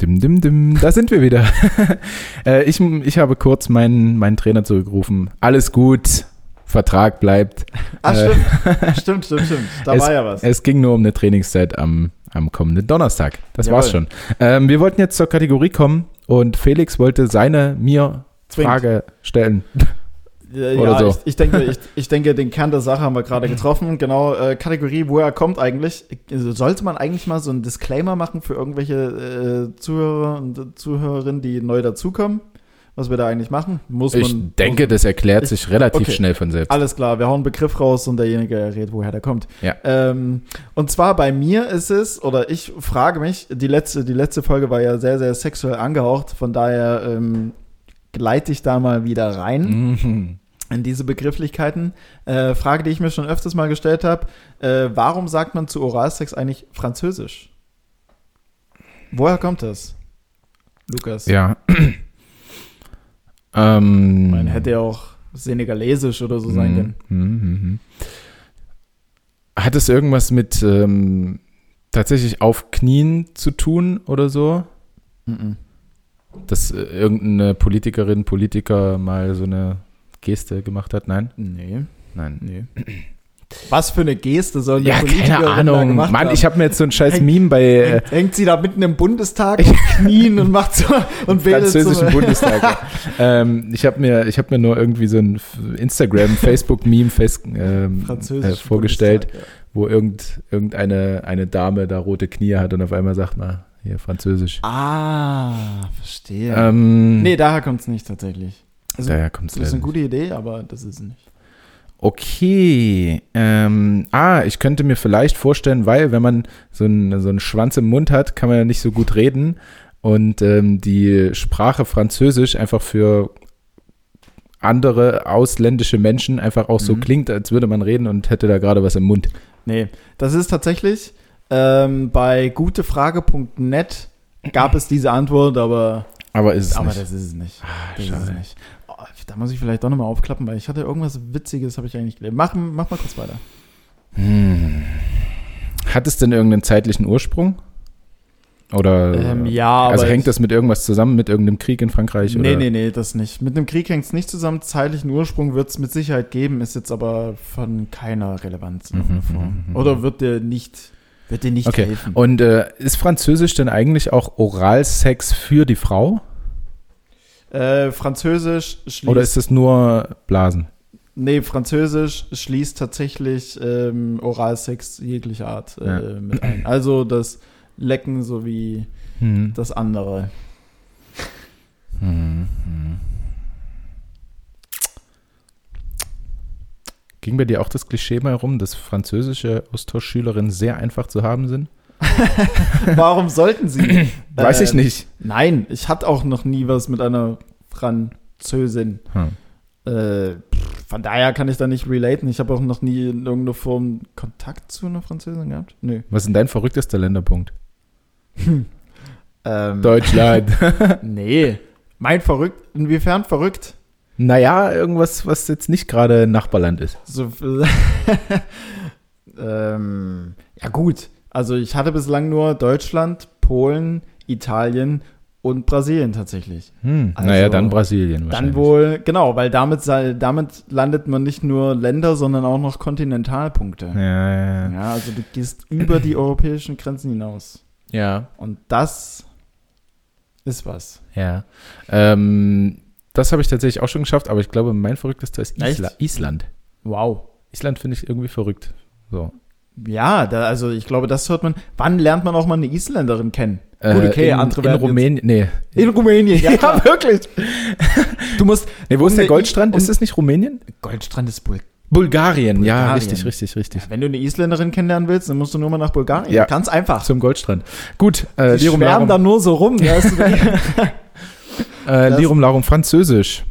Dim, dim, dim. Da sind wir wieder. (laughs) äh, ich, ich habe kurz meinen, meinen Trainer zurückgerufen. Alles gut. Vertrag bleibt. (laughs) Ach, Äh, stimmt. (laughs) stimmt, stimmt, stimmt. Da es, war ja was. Es ging nur um eine Trainingszeit am, am kommenden Donnerstag. Das Jawohl. war's schon. Ähm, wir wollten jetzt zur Kategorie kommen und Felix wollte seine mir Zwingt. Frage stellen. Oder ja, so. ich, ich, denke, ich, ich denke, den Kern der Sache haben wir gerade getroffen. Genau, äh, Kategorie, woher kommt eigentlich? Also Sollte man eigentlich mal so einen Disclaimer machen für irgendwelche äh, Zuhörer und Zuhörerinnen, die neu dazukommen? Was wir da eigentlich machen? Muss Ich man, denke, muss, das erklärt sich relativ okay. schnell von selbst. Alles klar, wir hauen einen Begriff raus und derjenige errät, woher der kommt. Ja. Ähm, und zwar bei mir ist es, oder ich frage mich, die letzte, die letzte Folge war ja sehr, sehr sexuell angehaucht, von daher ähm, gleite ich da mal wieder rein Mhm. in diese Begrifflichkeiten. Äh, Frage, die ich mir schon öfters mal gestellt habe: äh, Warum sagt man zu Oralsex eigentlich Französisch? Woher kommt das? Lukas. Ja. (clears throat) ähm, Man hätte ja auch Senegalesisch oder so sein können. Mhm, mhm, mhm. Hat es irgendwas mit ähm, tatsächlich auf Knien zu tun oder so? Mhm. Dass äh, irgendeine Politikerin, Politiker mal so eine Geste gemacht hat? Nein? Nee, Nein. nee. Was für eine Geste soll eine Ja, keine Ahnung. Mann, haben? ich habe mir jetzt so ein scheiß Hängt- Meme bei äh, Hängt, hängt sie da mitten im Bundestag (laughs) auf Knien und macht so und wählt französischen so. (laughs) Bundestag. ja. ähm, ich habe mir, ich hab mir nur irgendwie so ein Instagram, Facebook-Meme fest, ähm, äh, vorgestellt, Bundestag, wo irgend, irgendeine eine Dame da rote Knie hat und auf einmal sagt mal, hier Französisch. Ah, verstehe. Ähm, nee, daher kommt es nicht tatsächlich. Also, daher kommt es das ist eine gute Idee, aber das ist es nicht. Okay. Ähm, ah, ich könnte mir vielleicht vorstellen, weil wenn man so einen, so einen Schwanz im Mund hat, kann man ja nicht so gut reden. Und ähm, die Sprache Französisch einfach für andere ausländische Menschen einfach auch so Mhm. klingt, als würde man reden und hätte da gerade was im Mund. Nee, das ist tatsächlich ähm, bei gutefrage.net gab es diese Antwort, aber, Aber ist es aber nicht. das ist es nicht. Ah, Das ist es nicht. Oh, da muss ich vielleicht doch nochmal aufklappen, weil ich hatte irgendwas Witziges, habe ich eigentlich gelesen. Mach, mach mal kurz weiter. Hm. Hat es denn irgendeinen zeitlichen Ursprung? Oder Ähm, ja, also hängt das mit irgendwas zusammen, mit irgendeinem Krieg in Frankreich? Nee, oder? nee, nee, das nicht. Mit einem Krieg hängt es nicht zusammen. Zeitlichen Ursprung wird es mit Sicherheit geben, ist jetzt aber von keiner Relevanz in Mhm, Form. mhm, mhm. Oder wird dir nicht, wird dir nicht Okay. helfen. Und äh, ist Französisch denn eigentlich auch Oralsex für die Frau? Äh, Französisch schließt. Oder ist es nur Blasen? nee, Französisch schließt tatsächlich ähm, Oralsex jeglicher Art äh, Ja. mit ein. Also das Lecken sowie Hm. das andere. Hm, hm. Ging bei dir auch das Klischee mal herum, dass französische Austauschschülerinnen sehr einfach zu haben sind? (laughs) Warum sollten sie? (clears throat) Weiß ich Ähm, nicht. Nein, ich hatte auch noch nie was mit einer Französin. Hm. Äh, von daher kann ich da nicht relaten. Ich habe auch noch nie in irgendeiner Form Kontakt zu einer Französin gehabt. Nö. Was ist denn dein verrücktester Länderpunkt? Ähm, Deutschland. (laughs) Nee. Mein verrückt. Inwiefern verrückt? Naja, irgendwas, was jetzt nicht gerade Nachbarland ist. So, (laughs) ähm, ja, gut. Also, ich hatte bislang nur Deutschland, Polen, Italien und Brasilien tatsächlich. Hm. Also, naja, dann Brasilien Dann wahrscheinlich. wohl, genau, weil damit, damit landet man nicht nur Länder, sondern auch noch Kontinentalpunkte. Ja, ja, ja. Ja, also du gehst über die europäischen Grenzen hinaus. ja. Und das ist was. Ja. Ähm, das habe ich tatsächlich auch schon geschafft, aber ich glaube, mein verrücktester ist Echt? Isla Island. Wow. Island finde ich irgendwie verrückt. So. Ja, da, also ich glaube, das hört man. Wann lernt man auch mal eine Isländerin kennen? Äh, Gut, okay, in, andere in Rumänien, nee. In Rumänien, ja, (laughs) klar. wirklich. Du musst. Nee, wo ist der Goldstrand? ist das nicht Rumänien? Goldstrand ist Bulgarien. Bulgarien, ja, Bulgarien. richtig, richtig, richtig. Wenn du eine Isländerin kennenlernen willst, dann musst du nur mal nach Bulgarien. Ja. Ganz einfach. Zum Goldstrand. Gut, äh, Die schwärmen da nur so rum. (laughs) Äh, Lirum Larum Französisch.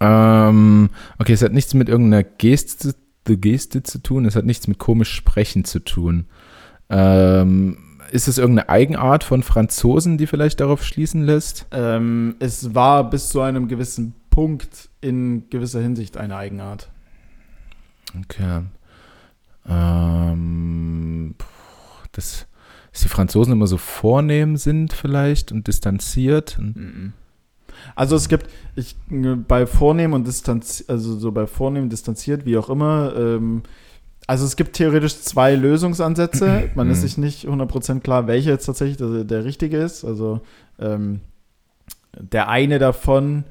Ähm, okay, es hat nichts mit irgendeiner Geste, Geste zu tun, es hat nichts mit komisch Sprechen zu tun. Ähm, ist es irgendeine Eigenart von Franzosen, die vielleicht darauf schließen lässt? ähm, es war bis zu einem gewissen Punkt in gewisser Hinsicht eine Eigenart. Okay. Ähm, das, dass die Franzosen immer so vornehm sind vielleicht und distanziert. Mhm. Also es gibt, ich bei vornehm und distanziert, also so bei vornehm distanziert, wie auch immer, ähm, also es gibt theoretisch zwei Lösungsansätze. (clears throat) Man ist Mhm. sich nicht 100% klar, welcher jetzt tatsächlich der, der richtige ist. Also ähm, der eine davon,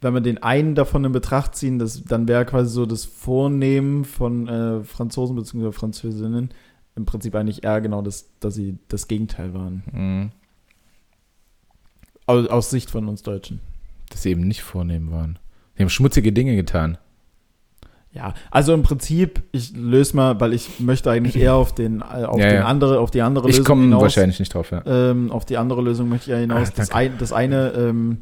wenn wir den einen davon in Betracht ziehen, das, dann wäre quasi so das Vornehmen von äh, Franzosen bzw. Französinnen im Prinzip eigentlich eher genau das, dass sie das Gegenteil waren. Mhm. Aus, aus Sicht von uns Deutschen. Dass sie eben nicht vornehm waren. Die haben schmutzige Dinge getan. Ja, also im Prinzip, ich löse mal, weil ich möchte eigentlich eher auf den, äh, auf Ja, den ja. andere, auf die andere Ich Lösung komme hinaus. wahrscheinlich nicht drauf, ja. Ähm, auf die andere Lösung möchte ich ja hinaus. Ah, das, ein, das eine, ähm,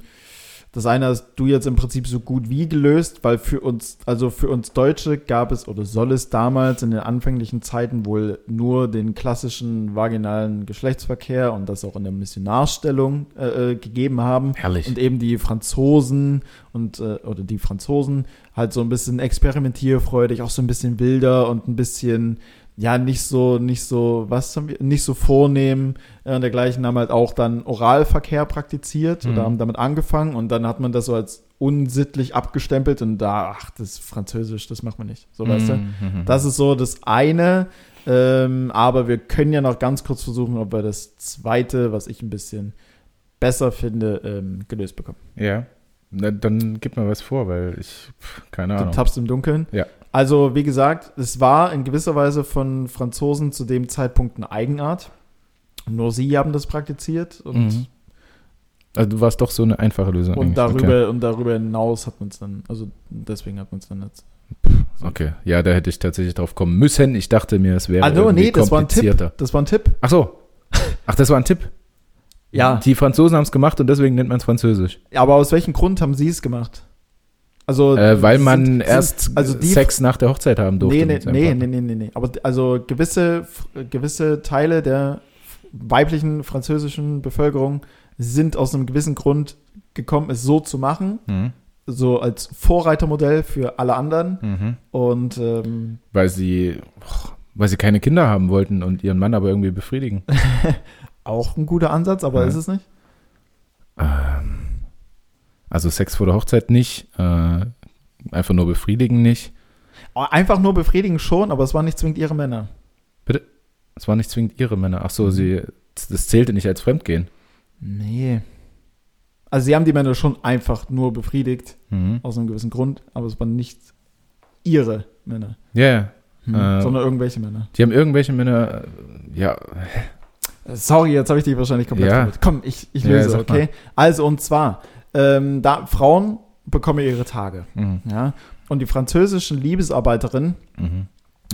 das eine hast du jetzt im Prinzip so gut wie gelöst, weil für uns, also für uns Deutsche gab es oder soll es damals in den anfänglichen Zeiten wohl nur den klassischen vaginalen Geschlechtsverkehr und das auch in der Missionarstellung äh, äh, gegeben haben. Herrlich. Und eben die Franzosen und äh, oder die Franzosen halt so ein bisschen experimentierfreudig, auch so ein bisschen wilder und ein bisschen ja nicht so nicht so was haben wir nicht so vornehm äh, und dergleichen haben halt auch dann Oralverkehr praktiziert Mhm. oder haben damit angefangen und dann hat man das so als unsittlich abgestempelt und da ach das ist Französisch das macht man nicht so weißt du Mhm, mhm. das ist so das eine ähm, aber wir können ja noch ganz kurz versuchen ob wir das zweite was ich ein bisschen besser finde ähm, gelöst bekommen Ja. Na, dann gib mal was vor, weil ich, pff, keine Du Ahnung. tappst im Dunkeln. Ja. Also, wie gesagt, es war in gewisser Weise von Franzosen zu dem Zeitpunkt eine Eigenart. Nur sie haben das praktiziert und, Mhm. Also du warst doch so eine einfache Lösung. und, eigentlich. darüber, und darüber hinaus hat man es dann, also deswegen hat man es dann jetzt. Okay. okay, ja, da hätte ich tatsächlich drauf kommen müssen. Ich dachte mir, es wäre irgendwie nee, das war ein Tipp. Das war ein Tipp. Ach so. Ach, das war ein Tipp. Ja. Die Franzosen haben es gemacht und deswegen nennt man es Französisch. Aber aus welchem Grund haben sie es gemacht? Also, Äh, weil sind- man sind- erst also die- Sex nach der Hochzeit haben durfte. Nee, nee, nee, nee, nee, nee, nee. Aber also gewisse, gewisse Teile der weiblichen französischen Bevölkerung sind aus einem gewissen Grund gekommen, es so zu machen, Mhm. so als Vorreitermodell für alle anderen. Mhm. Und ähm, Weil sie, Weil sie keine Kinder haben wollten und ihren Mann aber irgendwie befriedigen. (laughs) Auch ein guter Ansatz, aber Ja. ist es nicht? Ähm, also Sex vor der Hochzeit nicht, äh, einfach nur befriedigen nicht. Oh, Einfach nur befriedigen schon, aber es waren nicht zwingend ihre Männer. Es waren nicht zwingend ihre Männer. Ach so, sie, das zählte nicht als Fremdgehen. Nee. Also sie haben die Männer schon einfach nur befriedigt, Mhm. aus einem gewissen Grund, aber es waren nicht ihre Männer, Ja, ja. hm. Äh, sondern irgendwelche Männer. Die haben irgendwelche Männer, äh, ja, Sorry, jetzt habe ich dich wahrscheinlich komplett Ja. Komm, ich, ich Ja, löse, sag okay? Also und zwar, ähm, da Frauen bekommen ihre Tage, mhm. ja, und die französischen Liebesarbeiterinnen, Mhm.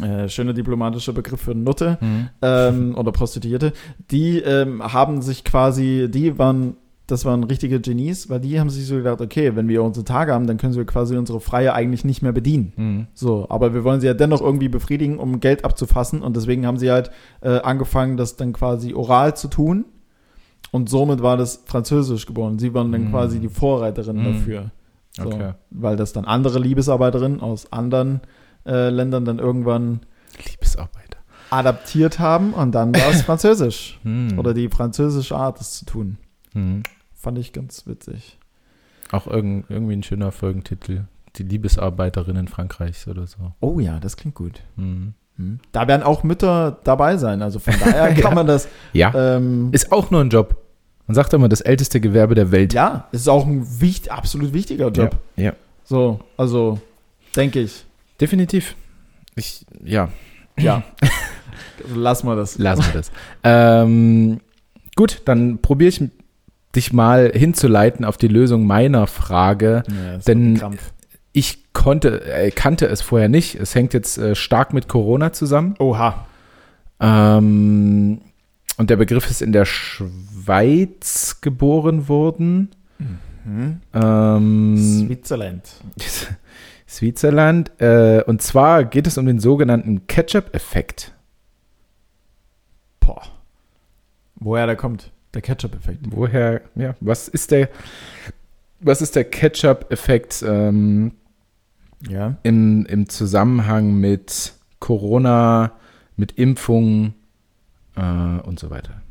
äh, schöner diplomatischer Begriff für Nutte, Mhm. ähm, oder Prostituierte, die ähm, haben sich quasi, die waren, das waren richtige Genies, weil die haben sich so gedacht, okay, wenn wir unsere Tage haben, dann können wir quasi unsere Freie eigentlich nicht mehr bedienen. Mhm. So, aber wir wollen sie ja dennoch irgendwie befriedigen, um Geld abzufassen und deswegen haben sie halt äh, angefangen, das dann quasi oral zu tun und somit war das Französisch geboren. Sie waren dann Mm. quasi die Vorreiterin Mm. dafür. So, Okay. Weil das dann andere Liebesarbeiterinnen aus anderen äh, Ländern dann irgendwann Liebesarbeiter. adaptiert haben und dann war es (laughs) Französisch. Mhm. Oder die französische Art, es zu tun. Mhm. Fand ich ganz witzig. Auch irgend, irgendwie ein schöner Folgentitel. Die Liebesarbeiterinnen Frankreichs oder so. Oh ja, das klingt gut. Mhm. Hm. Da werden auch Mütter dabei sein. Also von (laughs) daher kann Ja. man das. Ja, Ähm, ist auch nur ein Job. Man sagt immer, das älteste Gewerbe der Welt. ja, ist auch ein wicht, absolut wichtiger Job. Ja, ja. So, also denke ich. definitiv. Ich, ja, Ja. (laughs) Lass mal das. lassen wir das. ähm, gut, dann probiere ich dich mal hinzuleiten auf die Lösung meiner Frage. Ja, Denn-. Ich konnte, äh, kannte es vorher nicht. Es hängt jetzt äh, stark mit Corona zusammen. Oha. Ähm, und der Begriff ist in der Schweiz geboren worden. Hm. Ähm, Switzerland. (laughs) Switzerland. Äh, und zwar geht es um den sogenannten Ketchup-Effekt. Boah. Woher der kommt? Der Ketchup-Effekt. Woher, ja, was ist der, was ist der Ketchup-Effekt ähm, Ja. im, im Zusammenhang mit Corona, mit Impfungen äh, und so weiter?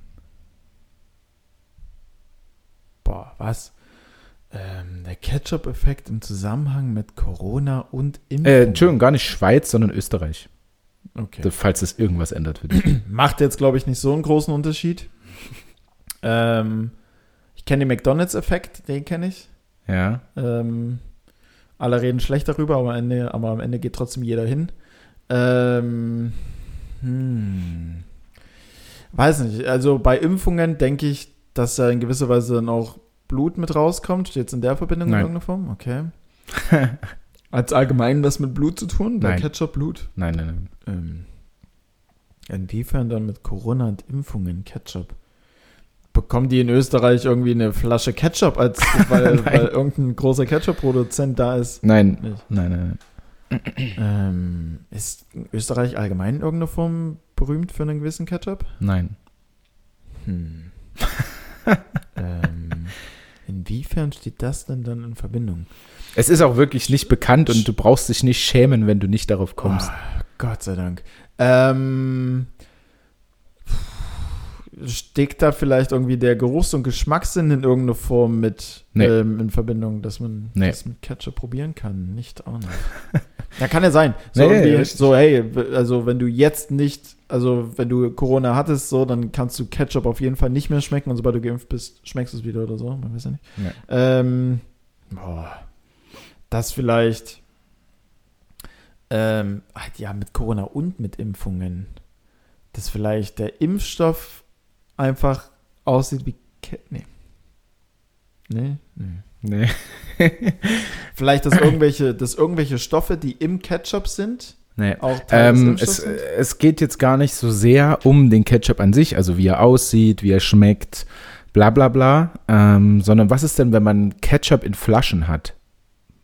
Boah, was? Ähm, der Ketchup-Effekt im Zusammenhang mit Corona und Impfung. Äh, Entschuldigung, gar nicht Schweiz, sondern Österreich. Okay. Falls es irgendwas ändert für dich. (clears throat) Macht jetzt, glaube ich, nicht so einen großen Unterschied. Ähm, ich kenne den McDonalds-Effekt, den kenne ich. ja. Ähm, alle reden schlecht darüber, aber am Ende, aber am Ende geht trotzdem jeder hin. Ähm, hm. Weiß nicht. Also bei Impfungen denke ich, dass da in gewisser Weise dann auch Blut mit rauskommt. Steht es in der Verbindung Nein. in irgendeiner Form? Okay. (laughs) Als allgemein was mit Blut zu tun? Bei Nein. Ketchup Blut? Nein, nein, nein. Ähm, inwiefern dann mit Corona und Impfungen Ketchup? Bekommen die in Österreich irgendwie eine Flasche Ketchup, als (laughs) weil, Nein. weil irgendein großer Ketchup-Produzent da ist? Nein, Nicht. nein, nein. Ähm, ist Österreich allgemein in irgendeiner Form berühmt für einen gewissen Ketchup? Nein. Hm. (laughs) ähm, inwiefern steht das denn dann in Verbindung? Es ist auch wirklich nicht bekannt und du brauchst dich nicht schämen, wenn du nicht darauf kommst. Oh, Gott sei Dank. Ähm, steckt da vielleicht irgendwie der Geruchs- und Geschmackssinn in irgendeiner Form mit Nee. ähm, in Verbindung, dass man Nee. das mit Ketchup probieren kann? Nicht auch nicht. (laughs) ja, kann ja sein. So, Nee, so, hey, also wenn du jetzt nicht, also wenn du Corona hattest, so, dann kannst du Ketchup auf jeden Fall nicht mehr schmecken und sobald du geimpft bist, schmeckst du es wieder oder so. Man weiß ja nicht. Nee. Ähm, boah, das vielleicht. Ähm, ach, ja, mit Corona und mit Impfungen. Dass vielleicht der Impfstoff einfach aussieht wie. Ke nee. Nee? Nee. Nee. (laughs) Vielleicht, dass irgendwelche, dass irgendwelche Stoffe, die im Ketchup sind, nee. Ähm, es, sind? es geht jetzt gar nicht so sehr um den Ketchup an sich, also wie er aussieht, wie er schmeckt, bla bla bla, ähm, sondern was ist denn, wenn man Ketchup in Flaschen hat?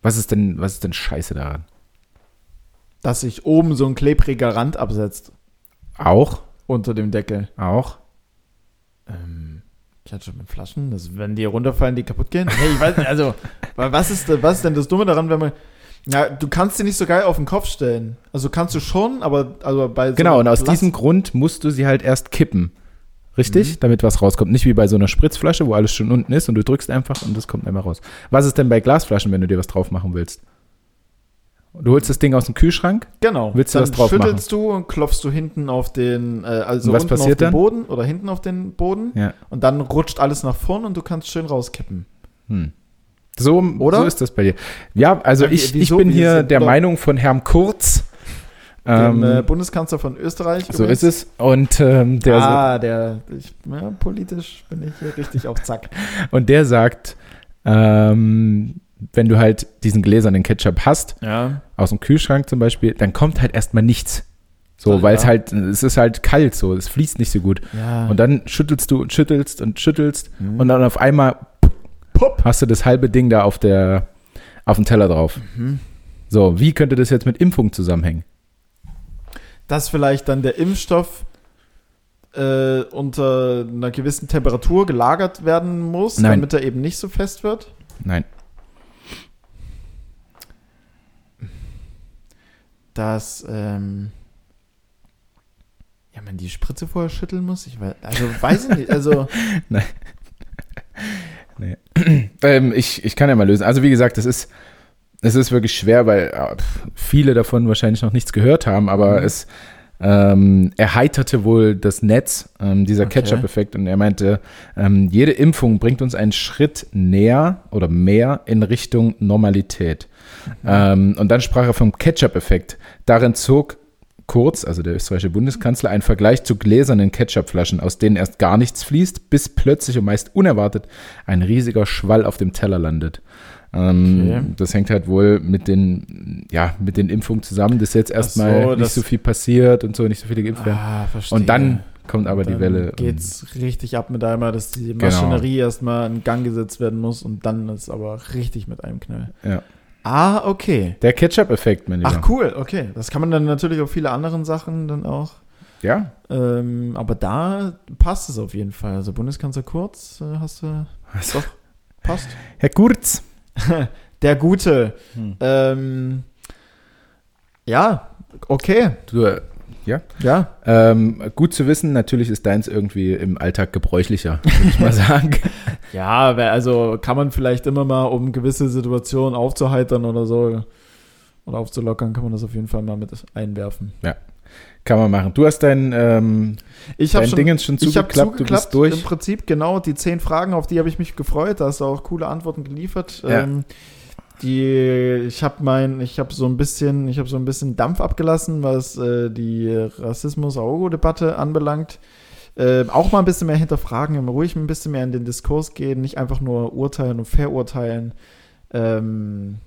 Was ist denn, was ist denn scheiße daran? Dass sich oben so ein klebriger Rand absetzt Auch, unter dem Deckel. auch. Ähm, Ketchup mit Flaschen, das, wenn die runterfallen, die kaputt gehen? Nee, ich weiß nicht, also, wa- was ist, was ist denn das Dumme daran, wenn man. Ja, du kannst sie nicht so geil auf den Kopf stellen. Also kannst du schon, aber also bei so Genau, und aus Plast- diesem Grund musst du sie halt erst kippen. Richtig? Mhm. Damit was rauskommt. Nicht wie bei so einer Spritzflasche, wo alles schon unten ist und du drückst einfach und das kommt einmal raus. Was ist denn bei Glasflaschen, wenn du dir was drauf machen willst? Du holst das Ding aus dem Kühlschrank. Genau. Willst du dann was drauf schüttelst du und klopfst du hinten auf den, äh, also unten auf den dann? Boden oder hinten auf den Boden Ja. und dann rutscht alles nach vorn und du kannst schön rauskippen. Hm. So, Oder? so ist das bei dir. Ja, also Ja, ich, ich wieso? bin Wie hier der Meinung von Herrn Kurz. Dem Ähm, äh, Bundeskanzler von Österreich. so übrigens. ist es. Und ähm, der, ah, der, ich, ja, politisch bin ich hier richtig auf Zack. (laughs) und der sagt, ähm, wenn du halt diesen gläsernen Ketchup hast, Ja. aus dem Kühlschrank zum Beispiel, dann kommt halt erstmal nichts. So, weil es ja. halt, es ist halt kalt so, es fließt nicht so gut. ja. Und dann schüttelst du und schüttelst und schüttelst Mhm. und dann auf einmal Pup. hast du das halbe Ding da auf der, auf dem Teller drauf. Mhm. So, wie könnte das jetzt mit Impfung zusammenhängen? dass vielleicht dann der Impfstoff äh, unter einer gewissen Temperatur gelagert werden muss, Nein. damit er eben nicht so fest wird. Nein. Dass ähm, ja, man die Spritze vorher schütteln muss. Ich weiß, also weiß ich nicht. Also (laughs) Ähm, ich, ich kann ja mal lösen. Also wie gesagt, es ist, es ist wirklich schwer, weil äh, viele davon wahrscheinlich noch nichts gehört haben, aber Mhm. es ähm, erheiterte wohl das Netz, ähm, dieser Okay. Ketchup-Effekt. Und er meinte, ähm, jede Impfung bringt uns einen Schritt näher oder mehr in Richtung Normalität. Ähm, und dann sprach er vom Ketchup-Effekt. Darin zog Kurz, also der österreichische Bundeskanzler, einen Vergleich zu gläsernen Ketchupflaschen, aus denen erst gar nichts fließt, bis plötzlich und meist unerwartet ein riesiger Schwall auf dem Teller landet. Ähm, Okay. Das hängt halt wohl mit den, ja, mit den Impfungen zusammen, dass jetzt erstmal so, nicht so viel passiert und so, nicht so viele geimpft werden. ah, und dann kommt aber die Dann Welle. ähm, Geht's richtig ab mit einmal, dass die Genau. Maschinerie erstmal in Gang gesetzt werden muss und dann ist aber richtig mit einem Knall. Ja. Ah, okay. Der Ketchup-Effekt, mein Lieber. Ach cool, okay. Das kann man dann natürlich auf viele anderen Sachen dann auch. Ja, Ähm, aber da passt es auf jeden Fall. Also Bundeskanzler Kurz äh, hast du Also, passt. (laughs) Herr Kurz. (laughs) Der Gute. Hm. Ähm, ja, okay. Du, äh, ja. Ja, Ähm, gut zu wissen, natürlich ist deins irgendwie im Alltag gebräuchlicher, würde ich mal (laughs) sagen. ja, also kann man vielleicht immer mal, um gewisse Situationen aufzuheitern oder so oder aufzulockern, kann man das auf jeden Fall mal mit einwerfen. Kann man machen. Du hast dein, ähm, Ich dein schon Dingens schon Ich habe zugeklappt, du zugeklappt, bist durch. im Prinzip genau die zehn Fragen, auf die habe ich mich gefreut. Da hast du auch coole Antworten geliefert. Ja. Ähm, die, ich habe mein, ich habe so ein bisschen, ich habe so ein bisschen Dampf abgelassen, was äh, die Rassismus-Augo-Debatte anbelangt. Ähm, auch mal ein bisschen mehr hinterfragen, ruhig ein bisschen mehr in den Diskurs gehen, nicht einfach nur urteilen und verurteilen. Ähm,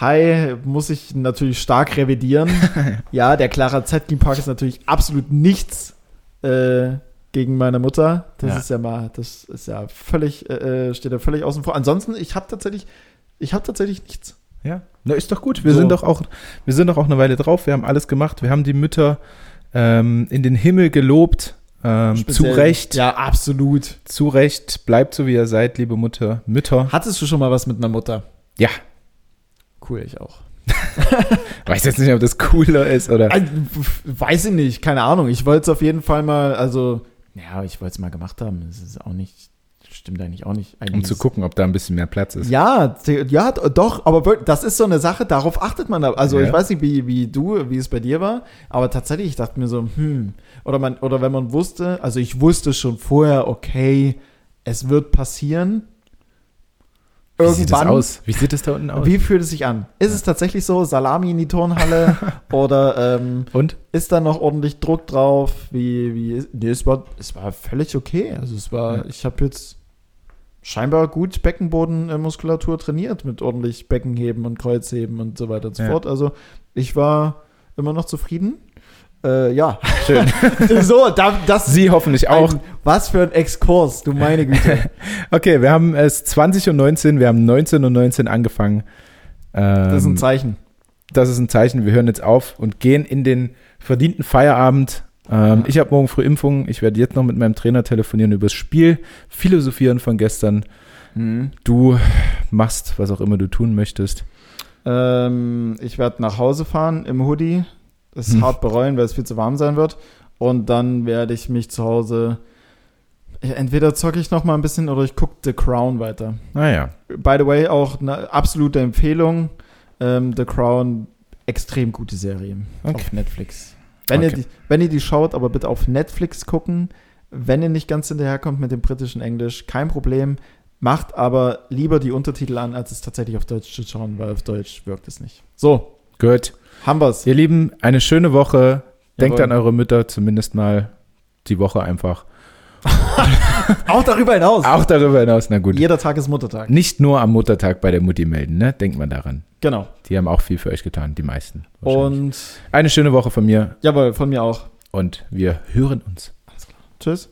Hi, muss ich natürlich stark revidieren. (laughs) ja, der Clara Zetkin Park ist natürlich absolut nichts äh, gegen meine Mutter. Das Ja. ist ja mal, das ist ja völlig, äh, äh, steht ja völlig außen vor. Ansonsten, ich habe tatsächlich, ich habe tatsächlich nichts. Ja, na, ist doch gut. Wir So. sind doch auch, wir sind doch auch eine Weile drauf. Wir haben alles gemacht. Wir haben die Mütter ähm, in den Himmel gelobt. Ähm, zu Recht, Ja, absolut. zu Recht. Bleibt so, wie ihr seid, liebe Mutter, Mütter. Hattest du schon mal was mit einer Mutter? Ja. Cool, ich auch. (laughs) Weiß jetzt nicht, ob das cooler ist oder. Weiß ich nicht, keine Ahnung. Ich wollte es auf jeden Fall mal, also, ja, ich wollte es mal gemacht haben. Das ist auch nicht, stimmt eigentlich auch nicht. Eigentlich Um zu gucken, ob da ein bisschen mehr Platz ist. Ja, ja, doch, aber das ist so eine Sache, darauf achtet man da. Also Ja. ich weiß nicht, wie, wie du, wie es bei dir war, aber tatsächlich, ich dachte mir so, hm, oder man, oder wenn man wusste, also ich wusste schon vorher, okay, es wird passieren. Wie sieht das Irgendwann. aus? Wie sieht es da unten aus? Wie fühlt es sich an? Ist es tatsächlich so, Salami in die Turnhalle (laughs) oder ähm, Und? ist da noch ordentlich Druck drauf? Wie, wie ist, nee, es war, es war völlig okay. Also es war, Ja. ich habe jetzt scheinbar gut Beckenbodenmuskulatur trainiert mit ordentlich Beckenheben und Kreuzheben und so weiter und so Ja. fort. Also ich war immer noch zufrieden. Äh, ja. Schön. (laughs) so, da, das Sie hoffentlich auch. Ein, was für ein Exkurs, du meine Güte. (laughs) Okay, wir haben es 20 und 19, wir haben 19 und 19 angefangen. Das ist Ähm, ein Zeichen. das ist ein Zeichen. Wir hören jetzt auf und gehen in den verdienten Feierabend. Ähm, ich habe morgen früh Impfung. Ich werde jetzt noch mit meinem Trainer telefonieren über das Spiel, philosophieren von gestern. Mhm. Du machst, was auch immer du tun möchtest. Ähm, ich werde nach Hause fahren im Hoodie. Das Hm. hart bereuen, weil es viel zu warm sein wird. Und dann werde ich mich zu Hause. Entweder zocke ich noch mal ein bisschen oder ich gucke The Crown weiter. Naja. By the way, auch eine absolute Empfehlung. Ähm, The Crown, extrem gute Serie Okay. auf Netflix. Wenn, ihr Okay. die, wenn ihr die schaut, aber bitte auf Netflix gucken. Wenn ihr nicht ganz hinterherkommt mit dem britischen Englisch, kein Problem. Macht aber lieber die Untertitel an, als es tatsächlich auf Deutsch zu schauen, weil auf Deutsch wirkt es nicht. So, Gut. haben wir's. Ihr Lieben, eine schöne Woche. Denkt Jawohl. an eure Mütter zumindest mal die Woche einfach. (laughs) (laughs) Auch darüber hinaus. Auch darüber hinaus, na gut. Jeder Tag ist Muttertag. Nicht nur am Muttertag bei der Mutti melden, ne? Denkt man daran. Genau. Die haben auch viel für euch getan, die meisten. Und Eine schöne Woche von mir jawohl, von mir auch. und wir hören uns. Tschüss.